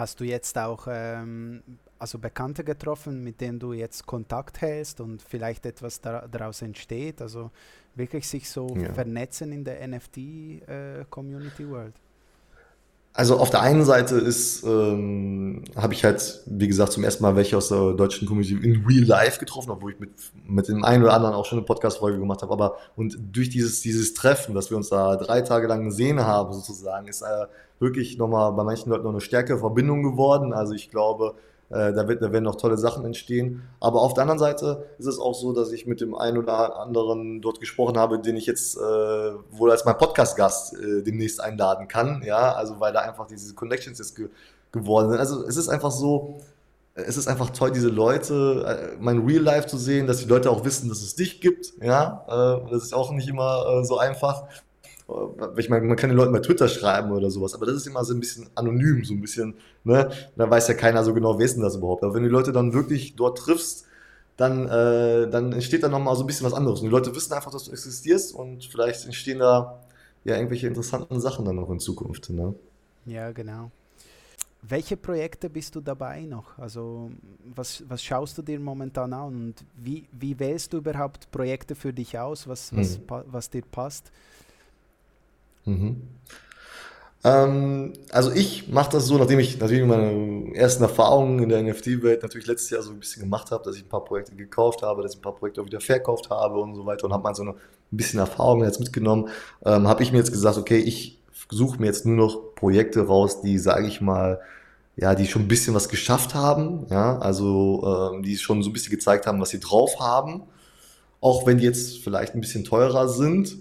Hast du jetzt auch ähm, also Bekannte getroffen, mit denen du jetzt Kontakt hältst und vielleicht etwas da, daraus entsteht? Also wirklich sich so ja. vernetzen in der NFT-Community äh, World? Also auf der einen Seite ist, ähm, habe ich halt, wie gesagt, zum ersten Mal welche aus der deutschen Community in Real Life getroffen, obwohl ich mit, mit dem einen oder anderen auch schon eine Podcast-Folge gemacht habe. Aber und durch dieses, dieses Treffen, dass wir uns da drei Tage lang gesehen haben, sozusagen, ist äh, wirklich nochmal bei manchen Leuten noch eine stärkere Verbindung geworden. Also ich glaube, äh, da, wird, da werden noch tolle Sachen entstehen. Aber auf der anderen Seite ist es auch so, dass ich mit dem einen oder anderen dort gesprochen habe, den ich jetzt äh, wohl als mein Podcast-Gast äh, demnächst einladen kann. Ja, also weil da einfach diese Connections jetzt ge geworden sind. Also es ist einfach so, es ist einfach toll, diese Leute, äh, mein Real Life zu sehen, dass die Leute auch wissen, dass es dich gibt. Ja, äh, das ist auch nicht immer äh, so einfach ich meine, man kann den Leuten bei Twitter schreiben oder sowas, aber das ist immer so ein bisschen anonym, so ein bisschen, ne? Da weiß ja keiner so genau, wer ist denn das überhaupt. Aber wenn du die Leute dann wirklich dort triffst, dann, äh, dann entsteht da nochmal so ein bisschen was anderes. Und die Leute wissen einfach, dass du existierst und vielleicht entstehen da ja irgendwelche interessanten Sachen dann noch in Zukunft. Ne? Ja, genau. Welche Projekte bist du dabei noch? Also was, was schaust du dir momentan an und wie, wie wählst du überhaupt Projekte für dich aus, was, was, hm. was dir passt? Mhm. Ähm, also ich mache das so, nachdem ich natürlich meine ersten Erfahrungen in der NFT-Welt natürlich letztes Jahr so ein bisschen gemacht habe, dass ich ein paar Projekte gekauft habe, dass ich ein paar Projekte auch wieder verkauft habe und so weiter und habe mal so eine, ein bisschen Erfahrung jetzt mitgenommen, ähm, habe ich mir jetzt gesagt, okay, ich suche mir jetzt nur noch Projekte raus, die, sage ich mal, ja, die schon ein bisschen was geschafft haben, ja, also ähm, die schon so ein bisschen gezeigt haben, was sie drauf haben, auch wenn die jetzt vielleicht ein bisschen teurer sind,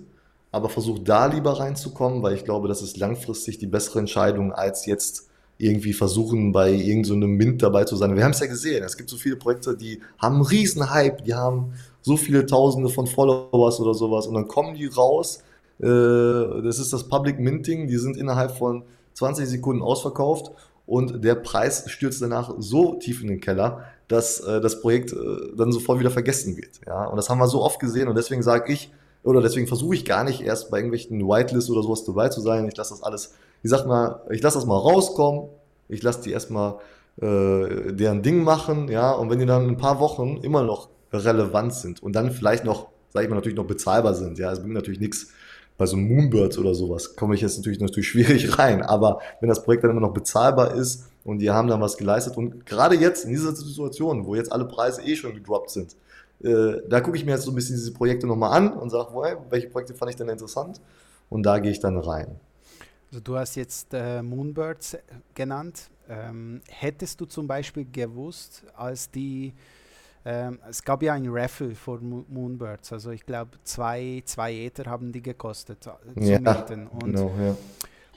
aber versuche da lieber reinzukommen, weil ich glaube, das ist langfristig die bessere Entscheidung, als jetzt irgendwie versuchen, bei irgendeinem so Mint dabei zu sein. Wir haben es ja gesehen, es gibt so viele Projekte, die haben einen riesen Hype, die haben so viele Tausende von Followers oder sowas und dann kommen die raus, äh, das ist das Public Minting, die sind innerhalb von 20 Sekunden ausverkauft und der Preis stürzt danach so tief in den Keller, dass äh, das Projekt äh, dann sofort wieder vergessen wird. Ja? Und das haben wir so oft gesehen und deswegen sage ich, oder deswegen versuche ich gar nicht erst bei irgendwelchen Whitelist oder sowas dabei zu sein. Ich lasse das alles, ich sag mal, ich lasse das mal rauskommen. Ich lasse die erstmal äh, deren Ding machen, ja, und wenn die dann ein paar Wochen immer noch relevant sind und dann vielleicht noch, sage ich mal, natürlich noch bezahlbar sind, ja, es bringt natürlich nichts bei so Moonbirds oder sowas, komme ich jetzt natürlich natürlich schwierig rein, aber wenn das Projekt dann immer noch bezahlbar ist und die haben dann was geleistet und gerade jetzt in dieser Situation, wo jetzt alle Preise eh schon gedroppt sind, äh, da gucke ich mir jetzt so ein bisschen diese Projekte nochmal an und sage, welche Projekte fand ich denn interessant? Und da gehe ich dann rein. Also du hast jetzt äh, Moonbirds genannt. Ähm, hättest du zum Beispiel gewusst, als die, ähm, es gab ja ein Raffle für Moonbirds, also ich glaube zwei, zwei Ether haben die gekostet äh, zu ja, mieten. Und, genau, ja.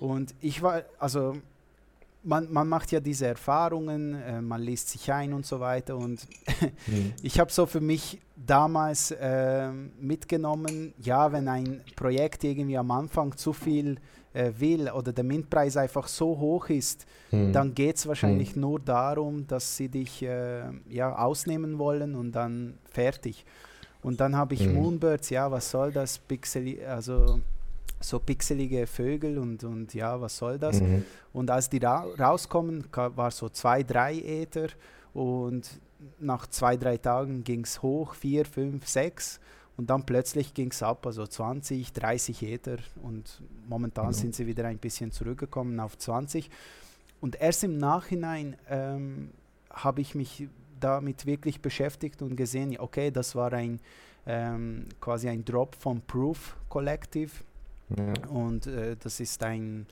und ich war, also man, man macht ja diese Erfahrungen, äh, man liest sich ein und so weiter. Und mhm. ich habe so für mich damals äh, mitgenommen, ja, wenn ein Projekt irgendwie am Anfang zu viel äh, will oder der Mintpreis einfach so hoch ist, mhm. dann geht es wahrscheinlich mhm. nur darum, dass sie dich äh, ja, ausnehmen wollen und dann fertig. Und dann habe ich mhm. Moonbirds, ja, was soll das? Pixel, also so pixelige Vögel und, und ja, was soll das? Mhm. Und als die ra rauskommen, war so zwei, drei Äther und nach zwei, drei Tagen ging es hoch, vier, fünf, sechs und dann plötzlich ging es ab, also 20, 30 Äther und momentan mhm. sind sie wieder ein bisschen zurückgekommen auf 20. und erst im Nachhinein ähm, habe ich mich damit wirklich beschäftigt und gesehen, okay, das war ein ähm, quasi ein Drop vom Proof Collective. Und äh, das ist ein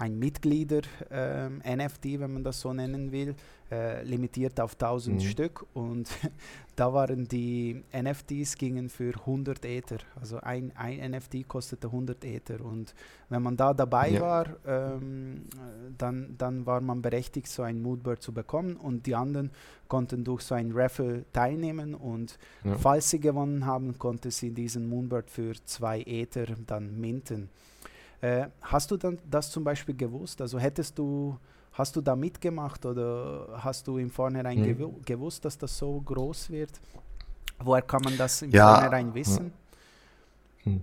ein Mitglieder-NFT, ähm, wenn man das so nennen will, äh, limitiert auf 1000 mhm. Stück und da waren die NFTs gingen für 100 Ether, also ein, ein NFT kostete 100 Ether und wenn man da dabei ja. war, ähm, dann, dann war man berechtigt, so ein Moodbird zu bekommen und die anderen konnten durch so ein Raffle teilnehmen und ja. falls sie gewonnen haben, konnte sie diesen Moonbird für zwei Ether dann minten. Äh, hast du dann das zum Beispiel gewusst? Also hättest du, hast du da mitgemacht oder hast du im Vornherein hm. gew gewusst, dass das so groß wird? Woher kann man das im ja. Vornherein wissen? Hm.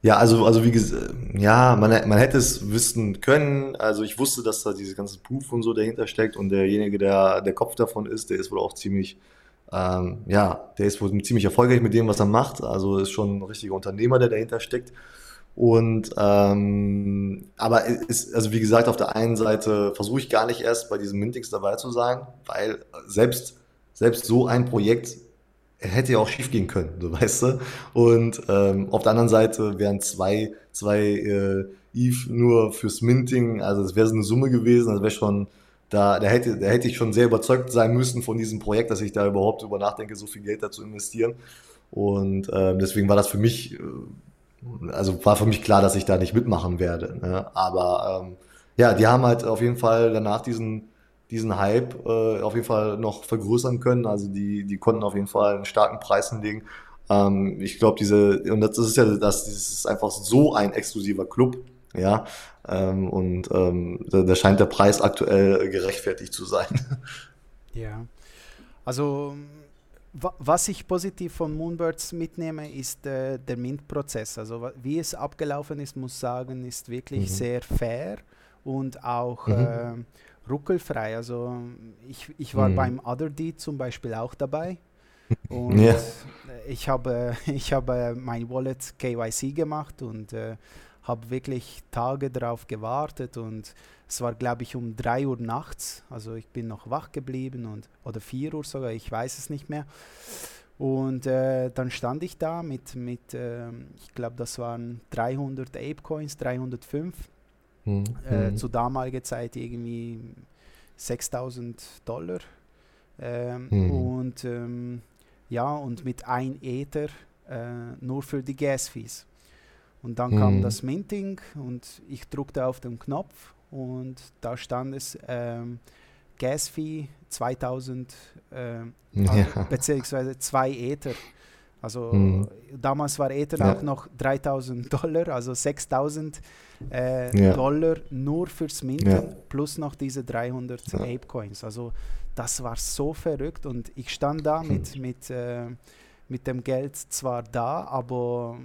Ja, also, also wie gesagt, ja, man, man hätte es wissen können. Also ich wusste, dass da dieses ganze Proof und so dahinter steckt und derjenige, der der Kopf davon ist, der ist wohl auch ziemlich, ähm, ja, der ist wohl ziemlich erfolgreich mit dem, was er macht. Also ist schon ein richtiger Unternehmer, der dahinter steckt. Und ähm, aber ist, also wie gesagt, auf der einen Seite versuche ich gar nicht erst bei diesen Mintings dabei zu sein, weil selbst, selbst so ein Projekt hätte ja auch schief gehen können, so weißt du. Und ähm, auf der anderen Seite wären zwei, zwei äh, Eve nur fürs Minting, also es wäre so eine Summe gewesen, das wäre schon, da, da, hätte, da hätte ich schon sehr überzeugt sein müssen von diesem Projekt, dass ich da überhaupt über nachdenke, so viel Geld da zu investieren. Und äh, deswegen war das für mich äh, also war für mich klar, dass ich da nicht mitmachen werde. Ne? Aber ähm, ja, die haben halt auf jeden Fall danach diesen, diesen Hype äh, auf jeden Fall noch vergrößern können. Also die, die konnten auf jeden Fall einen starken Preis hinlegen. Ähm, ich glaube, diese, und das ist ja, das, das ist einfach so ein exklusiver Club, ja. Ähm, und ähm, da, da scheint der Preis aktuell gerechtfertigt zu sein. Ja. Also was ich positiv von Moonbirds mitnehme, ist äh, der Mint-Prozess. Also wie es abgelaufen ist, muss sagen, ist wirklich mhm. sehr fair und auch mhm. äh, ruckelfrei. Also ich, ich war mhm. beim Other Deed zum Beispiel auch dabei. Und ja. ich habe, ich habe mein Wallet KYC gemacht und äh, habe wirklich Tage darauf gewartet und es war, glaube ich, um 3 Uhr nachts. Also ich bin noch wach geblieben und oder 4 Uhr sogar, ich weiß es nicht mehr. Und äh, dann stand ich da mit, mit äh, ich glaube, das waren 300 Ape Coins, 305. Mhm. Äh, hm. zu damaliger Zeit irgendwie 6000 Dollar. Ähm, mhm. Und ähm, ja, und mit 1 Ether äh, nur für die Gas-Fees. Und dann mhm. kam das Minting und ich drückte auf den Knopf und da stand es ähm, Gas-Fee 2000 äh, ja. beziehungsweise 2 Ether. Also mhm. damals war Ether ja. auch noch 3000 Dollar, also 6000 äh, ja. Dollar nur fürs Minten plus noch diese 300 Ape Coins. Also das war so verrückt und ich stand da mit, mit, äh, mit dem Geld zwar da, aber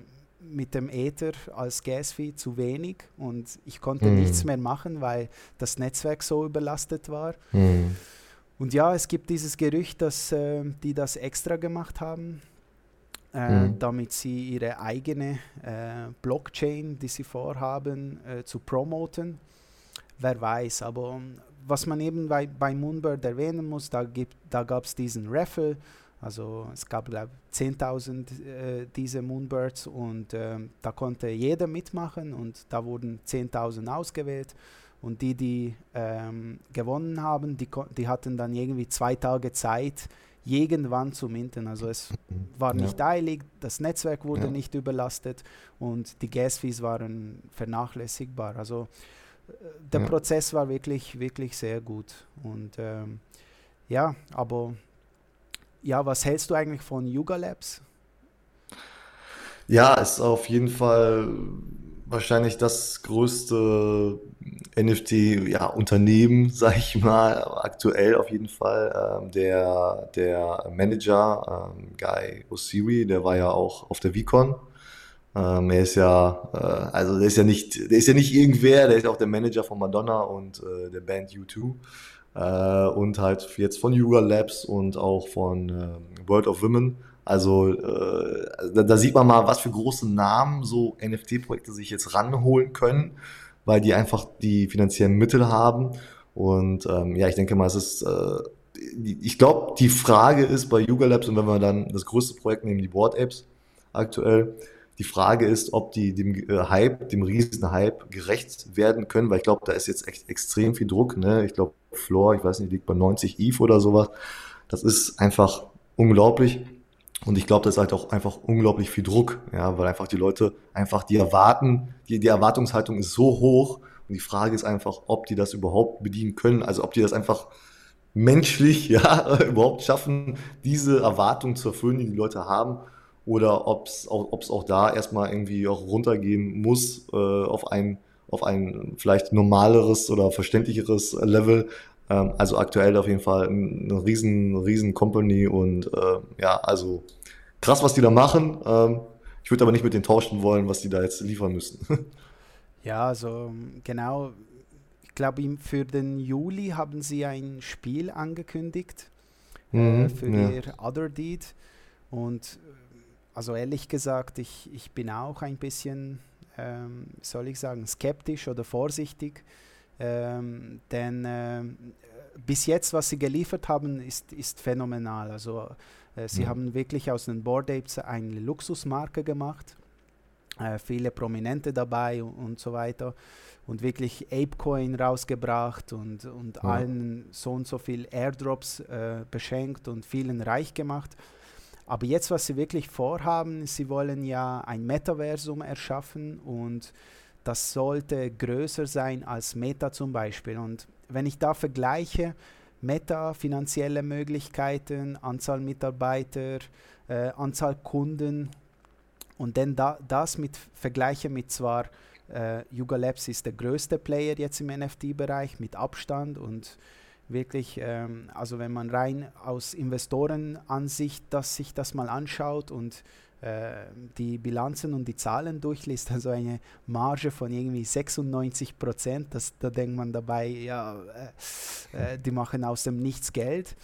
mit dem Ether als Gas-Fee zu wenig und ich konnte mm. nichts mehr machen, weil das Netzwerk so überlastet war. Mm. Und ja, es gibt dieses Gerücht, dass äh, die das extra gemacht haben, äh, mm. damit sie ihre eigene äh, Blockchain, die sie vorhaben, äh, zu promoten. Wer weiß, aber was man eben bei, bei Moonbird erwähnen muss, da, da gab es diesen Raffle also es gab, glaube ich, 10.000 äh, diese Moonbirds und äh, da konnte jeder mitmachen und da wurden 10.000 ausgewählt. Und die, die ähm, gewonnen haben, die, die hatten dann irgendwie zwei Tage Zeit, irgendwann zu minten. Also es war nicht ja. eilig, das Netzwerk wurde ja. nicht überlastet und die Gas-Fees waren vernachlässigbar. Also äh, der ja. Prozess war wirklich, wirklich sehr gut. Und ähm, ja, aber ja, was hältst du eigentlich von Yuga Labs? Ja, ist auf jeden Fall wahrscheinlich das größte NFT-Unternehmen, ja, sag ich mal, aktuell auf jeden Fall. Ähm, der, der Manager, ähm, Guy Osiri, der war ja auch auf der VCon. Ähm, er ist ja, äh, also der ist ja nicht, der ist ja nicht irgendwer, der ist auch der Manager von Madonna und äh, der Band U2 äh, und halt jetzt von Yuga Labs und auch von äh, World of Women. Also äh, da, da, sieht man mal, was für große Namen so NFT-Projekte sich jetzt ranholen können, weil die einfach die finanziellen Mittel haben. Und ähm, ja, ich denke mal, es ist, äh, ich glaube, die Frage ist bei Yuga Labs, und wenn wir dann das größte Projekt nehmen, die Board Apps aktuell, die Frage ist, ob die dem äh, Hype, dem riesen Hype gerecht werden können, weil ich glaube, da ist jetzt echt extrem viel Druck. Ne? Ich glaube, Floor, ich weiß nicht, liegt bei 90 ETH oder sowas. Das ist einfach unglaublich. Und ich glaube, das ist halt auch einfach unglaublich viel Druck, ja, weil einfach die Leute einfach die erwarten, die, die Erwartungshaltung ist so hoch und die Frage ist einfach, ob die das überhaupt bedienen können, also ob die das einfach menschlich, ja, überhaupt schaffen, diese Erwartung zu erfüllen, die die Leute haben oder ob es auch, ob's auch da erstmal irgendwie auch runtergehen muss äh, auf ein auf ein vielleicht normaleres oder verständlicheres Level. Ähm, also aktuell auf jeden Fall eine riesen, riesen Company und äh, ja, also krass, was die da machen. Ähm, ich würde aber nicht mit denen tauschen wollen, was die da jetzt liefern müssen. ja, also genau. Ich glaube, für den Juli haben sie ein Spiel angekündigt äh, mhm, äh, für ja. ihr Other Deed. Und also ehrlich gesagt, ich, ich bin auch ein bisschen, ähm, soll ich sagen, skeptisch oder vorsichtig. Ähm, denn äh, bis jetzt, was sie geliefert haben, ist, ist phänomenal. Also äh, sie mhm. haben wirklich aus den Board Apes eine Luxusmarke gemacht. Äh, viele Prominente dabei und, und, so weiter. Und wirklich Apecoin rausgebracht und, und mhm. allen so und so viel Airdrops äh, beschenkt und vielen reich gemacht. Aber jetzt, was sie wirklich vorhaben, sie wollen ja ein Metaversum erschaffen und das sollte größer sein als Meta zum Beispiel. Und wenn ich da vergleiche, Meta, finanzielle Möglichkeiten, Anzahl Mitarbeiter, äh, Anzahl Kunden und dann da, das mit vergleiche mit zwar äh, Yuga Labs ist der größte Player jetzt im NFT-Bereich mit Abstand und wirklich, ähm, also wenn man rein aus Investorenansicht das, sich das mal anschaut und äh, die Bilanzen und die Zahlen durchliest, also eine Marge von irgendwie 96 Prozent, da denkt man dabei, ja, äh, äh, die machen aus dem Nichts Geld.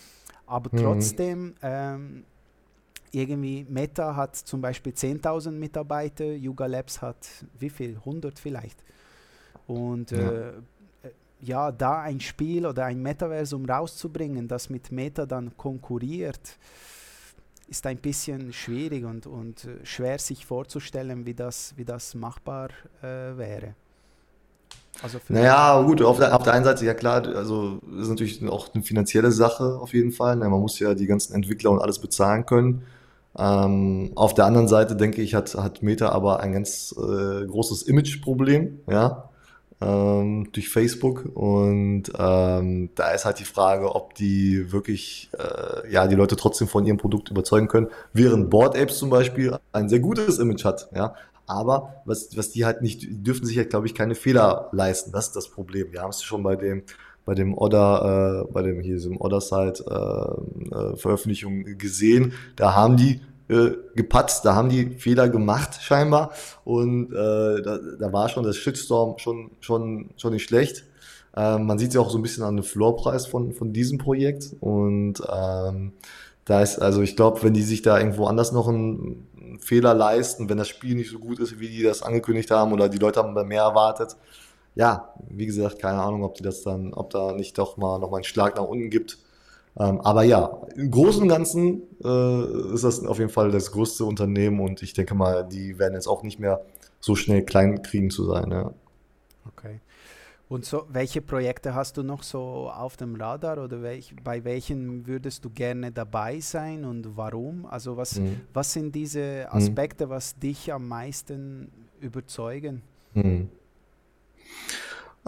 Aber mhm. trotzdem, ähm, irgendwie Meta hat zum Beispiel 10.000 Mitarbeiter, Yuga Labs hat wie viel? 100 vielleicht. Und ja. Ja, da ein Spiel oder ein Metaversum rauszubringen, das mit Meta dann konkurriert, ist ein bisschen schwierig und, und äh, schwer sich vorzustellen, wie das, wie das machbar äh, wäre. Also naja, gut, auf der, auf der einen Seite, ja klar, also das ist natürlich auch eine finanzielle Sache auf jeden Fall. Ne? Man muss ja die ganzen Entwickler und alles bezahlen können. Ähm, auf der anderen Seite, denke ich, hat, hat Meta aber ein ganz äh, großes Imageproblem, ja ähm, durch Facebook und ähm, da ist halt die Frage, ob die wirklich äh, ja die Leute trotzdem von ihrem Produkt überzeugen können, während Board Apes zum Beispiel ein sehr gutes Image hat, ja. Aber was, was die halt nicht, die dürfen sich halt, glaube ich, keine Fehler leisten. Das ist das Problem. Wir haben es schon bei dem, bei dem Order, äh, bei dem hier diesem Order-Site äh, äh, Veröffentlichung gesehen. Da haben die äh, gepatzt, da haben die Fehler gemacht scheinbar und äh, da, da war schon das Shitstorm schon, schon, schon nicht schlecht. Ähm, man sieht ja auch so ein bisschen an dem Floorpreis von, von diesem Projekt und ähm, da ist, also ich glaube, wenn die sich da irgendwo anders noch einen, einen Fehler leisten, wenn das Spiel nicht so gut ist, wie die das angekündigt haben oder die Leute haben mehr erwartet, ja, wie gesagt, keine Ahnung, ob die das dann, ob da nicht doch mal noch mal einen Schlag nach unten gibt. Ähm, aber ja, im Großen und Ganzen äh, ist das auf jeden Fall das größte Unternehmen und ich denke mal, die werden jetzt auch nicht mehr so schnell klein kriegen zu sein. Ja. Okay. Und so, welche Projekte hast du noch so auf dem Radar oder welch, bei welchen würdest du gerne dabei sein und warum? Also was, mhm. was sind diese mhm. Aspekte, mhm. was dich am meisten überzeugen? Mhm.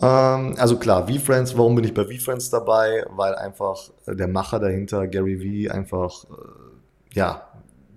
Ähm, also klar, V-Friends, warum bin ich bei V-Friends dabei? Weil einfach äh, der Macher dahinter, Gary V, einfach, äh, ja,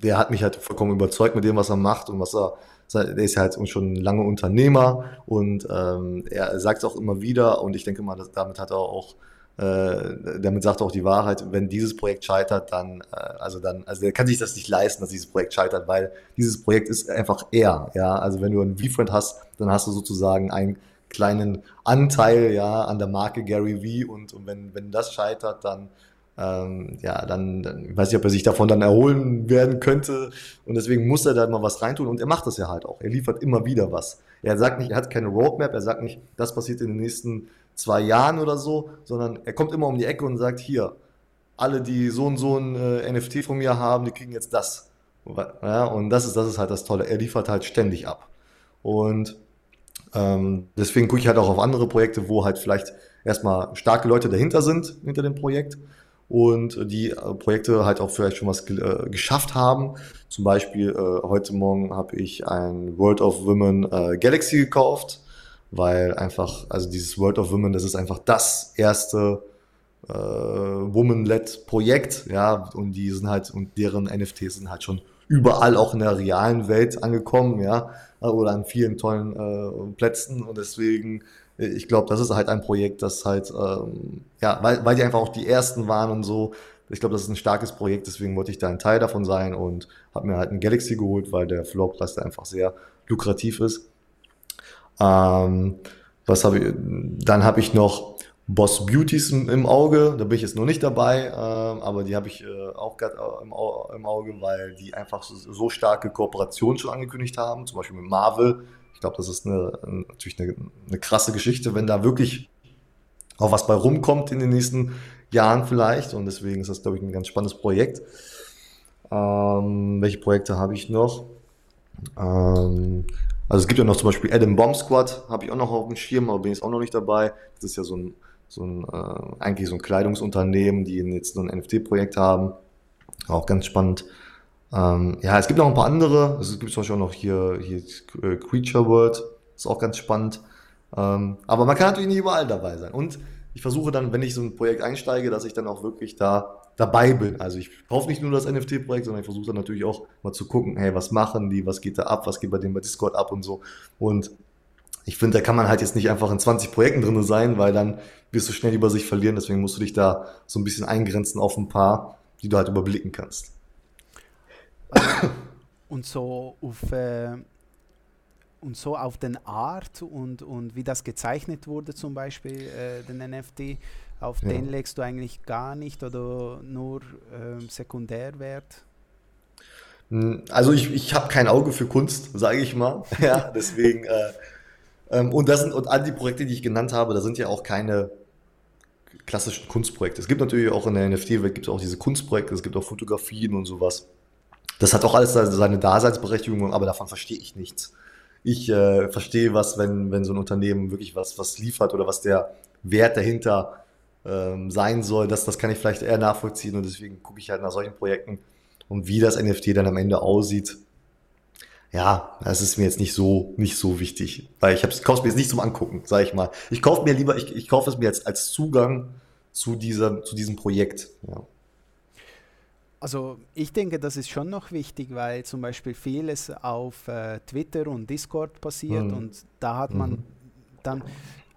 der hat mich halt vollkommen überzeugt mit dem, was er macht und was er, der ist halt schon lange Unternehmer und ähm, er sagt es auch immer wieder und ich denke mal, dass, damit hat er auch äh, damit sagt er auch die Wahrheit, wenn dieses Projekt scheitert, dann, äh, also dann, also er kann sich das nicht leisten, dass dieses Projekt scheitert, weil dieses Projekt ist einfach er, ja. Also wenn du einen V-Friend hast, dann hast du sozusagen ein kleinen Anteil ja an der Marke Gary Vee und, und wenn, wenn das scheitert, dann ähm, ja, dann, dann ich weiß nicht, ob er sich davon dann erholen werden könnte und deswegen muss er da mal was reintun und er macht das ja halt auch. Er liefert immer wieder was. Er sagt nicht, er hat keine Roadmap, er sagt nicht, das passiert in den nächsten zwei Jahren oder so, sondern er kommt immer um die Ecke und sagt, hier, alle, die so und so ein äh, NFT von mir haben, die kriegen jetzt das. Ja, und das ist, das ist halt das Tolle. Er liefert halt ständig ab. Und ähm, deswegen gucke ich halt auch auf andere Projekte, wo halt vielleicht erstmal starke Leute dahinter sind, hinter dem Projekt und die äh, Projekte halt auch vielleicht schon was äh, geschafft haben. Zum Beispiel äh, heute Morgen habe ich ein World of Women äh, Galaxy gekauft, weil einfach, also dieses World of Women, das ist einfach das erste äh, Woman-led Projekt, ja, und die sind halt, und deren NFTs sind halt schon überall auch in der realen Welt angekommen, ja, oder an vielen tollen äh, Plätzen und deswegen ich glaube, das ist halt ein Projekt, das halt, ähm, ja, weil, weil die einfach auch die ersten waren und so. Ich glaube, das ist ein starkes Projekt, deswegen wollte ich da ein Teil davon sein und habe mir halt ein Galaxy geholt, weil der Floorpreis da einfach sehr lukrativ ist. Ähm, was habe ich? Dann habe ich noch Boss Beauties im, im, Auge. Da bin ich jetzt noch nicht dabei, ähm, aber die habe ich äh, auch gerade im, im, Auge, weil die einfach so, so starke Kooperationen schon angekündigt haben, zum Beispiel mit Marvel ich glaube, das ist eine, natürlich eine, eine krasse Geschichte, wenn da wirklich auch was bei rumkommt in den nächsten Jahren vielleicht. Und deswegen ist das, glaube ich, ein ganz spannendes Projekt. Ähm, welche Projekte habe ich noch? Ähm, also es gibt ja noch zum Beispiel Adam Bomb Squad, habe ich auch noch auf dem Schirm, aber bin jetzt auch noch nicht dabei. Das ist ja so ein, so ein äh, eigentlich so ein Kleidungsunternehmen, die jetzt nur ein NFT-Projekt haben. Auch ganz spannend. Ähm, ja, es gibt noch ein paar andere. Es gibt zum Beispiel auch noch hier, hier äh, Creature World. Ist auch ganz spannend. Ähm, aber man kann natürlich nicht überall dabei sein. Und ich versuche dann, wenn ich so ein Projekt einsteige, dass ich dann auch wirklich da dabei bin. Also ich kaufe nicht nur das NFT-Projekt, sondern ich versuche dann natürlich auch mal zu gucken, hey, was machen die, was geht da ab, was geht bei denen bei Discord ab und so. Und ich finde, da kann man halt jetzt nicht einfach in 20 Projekten drin sein, weil dann wirst du schnell über sich verlieren. Deswegen musst du dich da so ein bisschen eingrenzen auf ein paar, die du halt überblicken kannst und so auf äh, und so auf den Art und, und wie das gezeichnet wurde, zum Beispiel äh, den NFT, auf ja. den legst du eigentlich gar nicht oder nur äh, Sekundärwert? Hm, also ich, ich habe kein Auge für Kunst, sage ich mal. ja, deswegen äh, und das sind und all die Projekte, die ich genannt habe, da sind ja auch keine klassischen Kunstprojekte. Es gibt natürlich auch in der NFT-Welt gibt es auch diese Kunstprojekte, es gibt auch Fotografien und sowas. Das hat auch alles seine Daseinsberechtigung, aber davon verstehe ich nichts. Ich äh, verstehe was, wenn, wenn so ein Unternehmen wirklich was, was liefert oder was der Wert dahinter ähm, sein soll. Das, das kann ich vielleicht eher nachvollziehen und deswegen gucke ich halt nach solchen Projekten und wie das NFT dann am Ende aussieht. Ja, das ist mir jetzt nicht so, nicht so wichtig, weil ich kaufe es mir jetzt nicht zum Angucken, sage ich mal. Ich kaufe mir lieber, ich, ich kaufe es mir jetzt als Zugang zu, dieser, zu diesem Projekt. Ja. Also ich denke, das ist schon noch wichtig, weil zum Beispiel vieles auf äh, Twitter und Discord passiert mhm. und da hat man mhm. dann,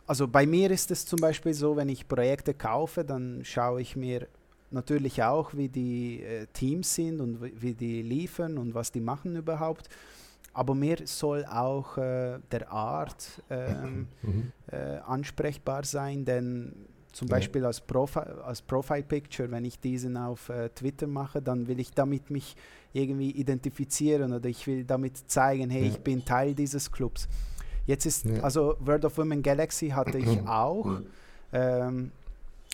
also bei mir ist es zum Beispiel so, wenn ich Projekte kaufe, dann schaue ich mir natürlich auch, wie die äh, Teams sind und wie die liefern und was die machen überhaupt. Aber mir soll auch äh, der Art ähm, mhm. äh, ansprechbar sein, denn zum Beispiel als, Profi als Profile Picture, wenn ich diesen auf äh, Twitter mache, dann will ich damit mich irgendwie identifizieren oder ich will damit zeigen, hey, ja. ich bin Teil dieses Clubs. Jetzt ist, ja. also World of Women Galaxy hatte ich auch. Ähm,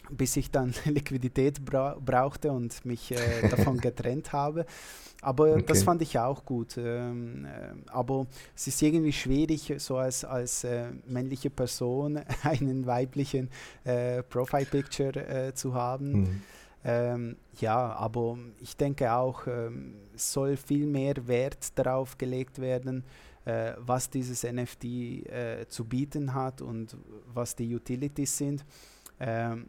bis ich dann Liquidität bra brauchte und mich äh, davon getrennt habe. Aber okay. das fand ich auch gut. Ähm, äh, aber es ist irgendwie schwierig, so als, als äh, männliche Person einen weiblichen äh, Profile-Picture äh, zu haben. Mhm. Ähm, ja, aber ich denke auch, ähm, es soll viel mehr Wert darauf gelegt werden, äh, was dieses NFT zu bieten hat und was die Utilities sind. Ähm,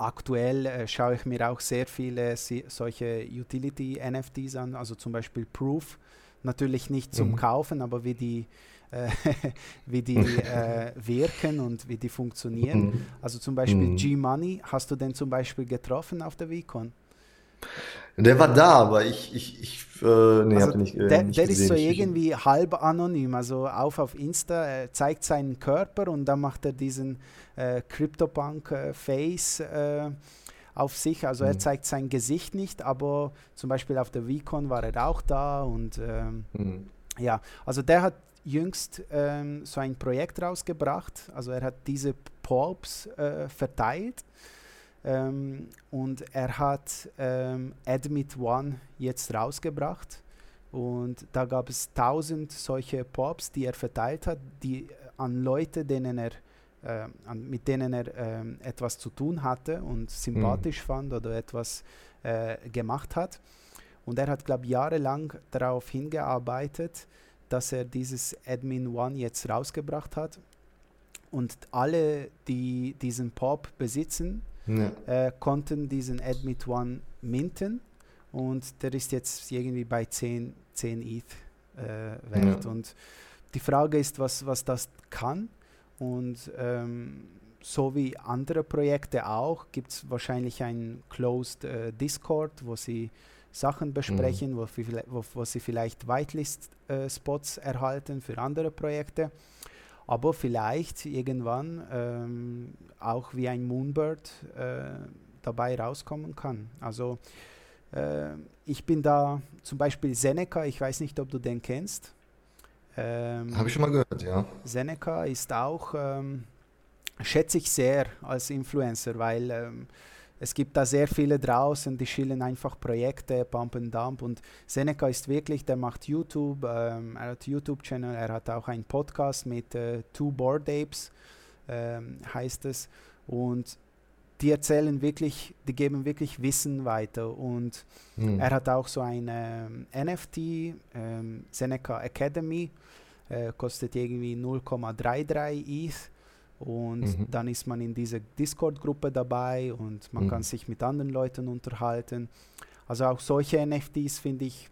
aktuell äh, schaue ich mir auch sehr viele solche Utility-NFTs an, also zum Beispiel Proof. Natürlich nicht zum mhm. Kaufen, aber wie die, äh, wie die äh, wirken und wie die funktionieren. Mhm. Also zum Beispiel mhm. G-Money, hast du den zum Beispiel getroffen auf der VCon? Der war da, aber ich, ich, ich äh, nee, also nicht, äh, der, der ist so irgendwie halb anonym, also auf auf Insta, er zeigt seinen Körper und dann macht er diesen äh, CryptoPunk-Face äh, auf sich. Also mhm. er zeigt sein Gesicht nicht, aber zum Beispiel auf der VCon war er auch da und ähm, mhm. ja, also der hat jüngst ähm, so ein Projekt rausgebracht. Also er hat diese Pops äh, verteilt ähm, und er hat ähm, Admit One jetzt rausgebracht. Und da gab es 1000 solche Pops, die er verteilt hat, die an Leute, denen er, äh, an, mit denen er äh, etwas zu tun hatte und sympathisch mhm. fand oder etwas äh, gemacht hat. Und er hat, glaube ich, jahrelang darauf hingearbeitet, dass er dieses Admin One jetzt rausgebracht hat. Und alle, die diesen Pop besitzen, ja. äh, konnten diesen Admin One minten. Und der ist jetzt irgendwie bei 10, 10 ETH äh, wert. Ja. Und die Frage ist, was, was das kann. Und ähm, so wie andere Projekte auch, gibt es wahrscheinlich ein Closed äh, Discord, wo sie Sachen besprechen, mhm. wo, wo, wo, sie vielleicht Whitelist-Spots äh, erhalten für andere Projekte. Aber vielleicht irgendwann ähm, auch wie ein Moonbird äh, dabei rauskommen kann. Also äh, ich bin da zum Beispiel Seneca, ich weiß nicht, ob du den kennst. Ähm, Habe ich schon mal gehört, ja. Seneca ist auch, ähm, schätze ich sehr als Influencer, weil ähm, es gibt da sehr viele draußen, die schillen einfach Projekte, Pump and Dump. Und Seneca ist wirklich, der macht YouTube, ähm, er hat YouTube-Channel, er hat auch einen Podcast mit äh, Two Board Apes, ähm, heißt es. Und die erzählen wirklich, die geben wirklich Wissen weiter. Und mhm. er hat auch so eine ähm, NFT, ähm, Seneca Academy, äh, kostet irgendwie 0,33 ETH und mhm. dann ist man in dieser Discord-Gruppe dabei und man mhm. kann sich mit anderen Leuten unterhalten. Also auch solche NFTs finde ich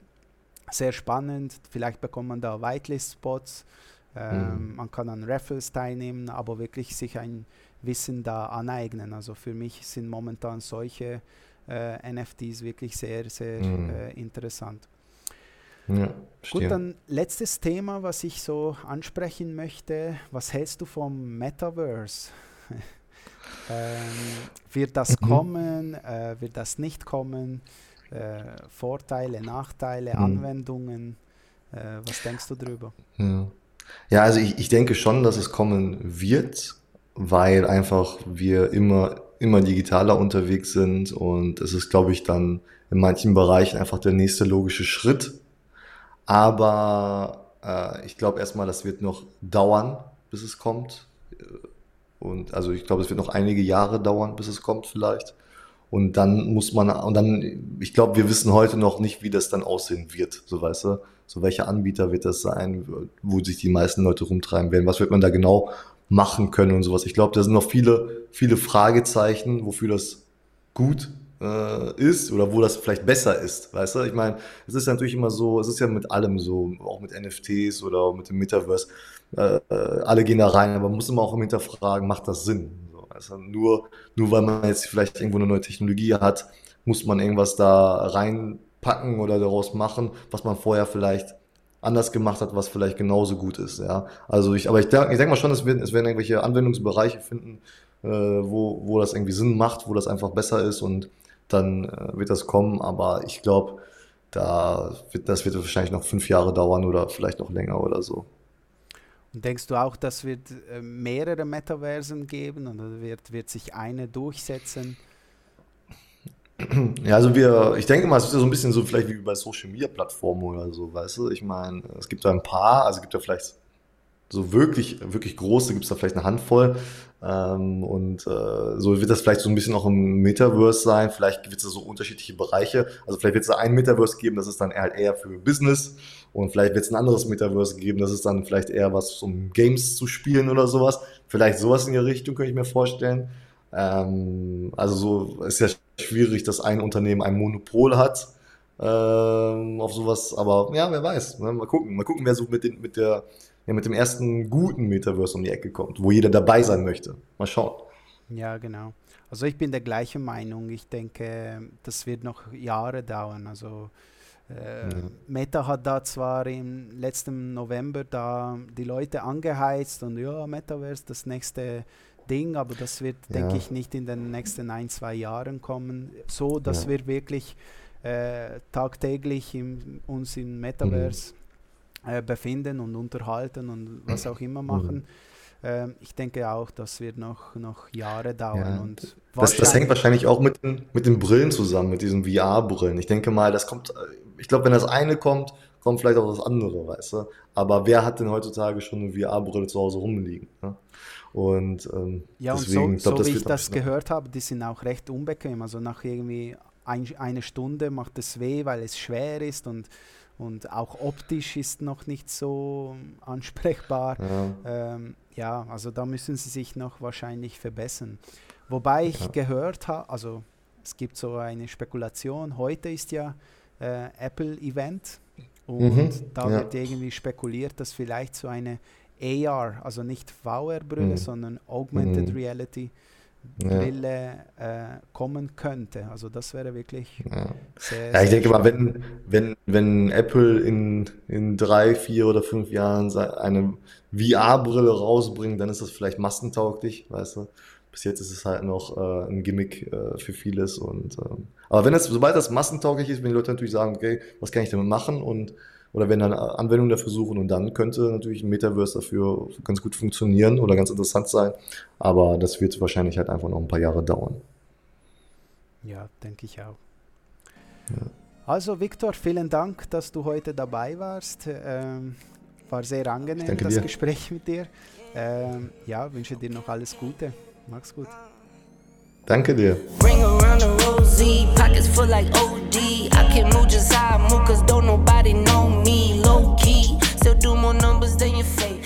sehr spannend. Vielleicht bekommt man da Whitelist-Spots. Ähm, mhm. Man kann an Raffles teilnehmen, aber wirklich sich ein Wissen da aneignen. Also für mich sind momentan solche äh, NFTs wirklich sehr, sehr mhm. äh, interessant. Ja, Gut, dann letztes Thema, was ich so ansprechen möchte. Was hältst du vom Metaverse? ähm, wird das mhm. kommen? Äh, wird das nicht kommen? Äh, Vorteile, Nachteile, mhm. Anwendungen? Äh, was denkst du darüber? Ja, ja also ich, ich denke schon, dass es kommen wird, weil einfach wir immer, immer digitaler unterwegs sind und es ist, glaube ich, dann in manchen Bereichen einfach der nächste logische Schritt aber äh, ich glaube erstmal, das wird noch dauern, bis es kommt. Und also ich glaube, es wird noch einige Jahre dauern, bis es kommt vielleicht. Und dann muss man, und dann, ich glaube, wir wissen heute noch nicht, wie das dann aussehen wird, so weißt du. So welcher Anbieter wird das sein, wo sich die meisten Leute rumtreiben werden, was wird man da genau machen können und sowas. Ich glaube, da sind noch viele, viele Fragezeichen, wofür das gut ist oder wo das vielleicht besser ist, weißt du? Ich meine, es ist ja natürlich immer so, es ist ja mit allem so, auch mit NFTs oder mit dem Metaverse, äh, äh, alle gehen da rein, aber man muss immer auch im hinterfragen, macht das Sinn? So, also nur, nur weil man jetzt vielleicht irgendwo eine neue Technologie hat, muss man irgendwas da reinpacken oder daraus machen, was man vorher vielleicht anders gemacht hat, was vielleicht genauso gut ist, ja. Also ich, aber ich denke ich denk mal schon, es werden, es werden irgendwelche Anwendungsbereiche finden, äh, wo, wo das irgendwie Sinn macht, wo das einfach besser ist und dann äh, wird das kommen. Aber ich glaube, da wird, das wird wahrscheinlich noch fünf Jahre dauern oder vielleicht noch länger oder so. Und denkst du auch, dass wird äh, mehrere Metaversen geben oder wird, wird sich eine durchsetzen? Ja, also wir, ich denke mal, es ist ja so ein bisschen so vielleicht wie bei Social Media Plattformen oder so, weißt du? Ich meine, es gibt da ein paar, also es gibt ja vielleicht so wirklich, wirklich große gibt es da vielleicht eine Handvoll. Ähm, und äh, so wird das vielleicht so ein bisschen auch im Metaverse sein. Vielleicht wird es so unterschiedliche Bereiche. Also vielleicht wird es da ein Metaverse geben, das ist dann halt eher für Business. Und vielleicht wird es ein anderes Metaverse geben, das ist dann vielleicht eher was, um Games zu spielen oder sowas. Vielleicht sowas in der Richtung könnte ich mir vorstellen. Ähm, also so ist ja schwierig, dass ein Unternehmen ein Monopol hat ähm, auf sowas. Aber ja, wer weiß. Ne? Mal gucken. Mal gucken, wer so mit, den, mit der ja mit dem ersten guten Metaverse um die Ecke kommt, wo jeder dabei sein möchte. Mal schauen. Ja, genau. Also ich bin der gleichen Meinung. Ich denke, das wird noch Jahre dauern. Also äh, ja. Meta hat da zwar im letzten November da die Leute angeheizt und ja, Metaverse das nächste Ding, aber das wird, ja. denke ich, nicht in den nächsten ein, zwei Jahren kommen. So, dass ja. wir wirklich äh, tagtäglich im, uns im Metaverse mhm äh, befinden und unterhalten und was auch immer machen. Mhm. Ähm, ich denke auch, das wird noch, noch Jahre dauern. Ja. Und das, das hängt wahrscheinlich auch mit den, mit den Brillen zusammen, mit diesen VR-Brillen. Ich denke mal, das kommt, ich glaube, wenn das eine kommt, kommt vielleicht auch das andere, weißt du. Aber wer hat denn heutzutage schon eine VR-Brille zu Hause rumliegen? Ne? Und ähm, ja, deswegen, und so, glaub, so wie ich das gehört habe, die sind auch recht unbequem. Also nach irgendwie ein, eine Stunde macht es weh, weil es schwer ist und und auch optisch ist noch nicht so ansprechbar. Ja, ähm, ja also da müssen sie sich noch wahrscheinlich verbessern. Wobei ich ja. gehört habe, also es gibt so eine Spekulation, heute ist ja äh, Apple-Event und mhm, da ja. wird irgendwie spekuliert, dass vielleicht so eine AR, also nicht VR-Brille, mhm. sondern Augmented mhm. Reality Brille ja. äh, kommen könnte. Also das wäre wirklich ja. sehr, Ja, ich denke spannend. mal, wenn, wenn, wenn Apple in, in drei, vier oder fünf Jahren eine VR-Brille rausbringt, dann ist das vielleicht massentauglich, weißt du. Bis jetzt ist es halt noch äh, ein Gimmick äh, für vieles. Und, ähm, aber wenn es, sobald das massentauglich ist, wenn die Leute natürlich sagen, okay, was kann ich damit machen und oder wenn dann Anwendungen dafür suchen und dann könnte natürlich ein Metaverse dafür ganz gut funktionieren oder ganz interessant sein. Aber das wird wahrscheinlich halt einfach noch ein paar Jahre dauern. Ja, denke ich auch. Ja. Also Viktor, vielen Dank, dass du heute dabei warst. Ähm, war sehr angenehm, das dir. Gespräch mit dir. Ähm, ja, wünsche dir noch alles Gute. Mach's gut. Danke dir. Ring around the rosy, pockets full like OD. I can move just how I move, cause don't nobody know me. Low key, still do more numbers than your. You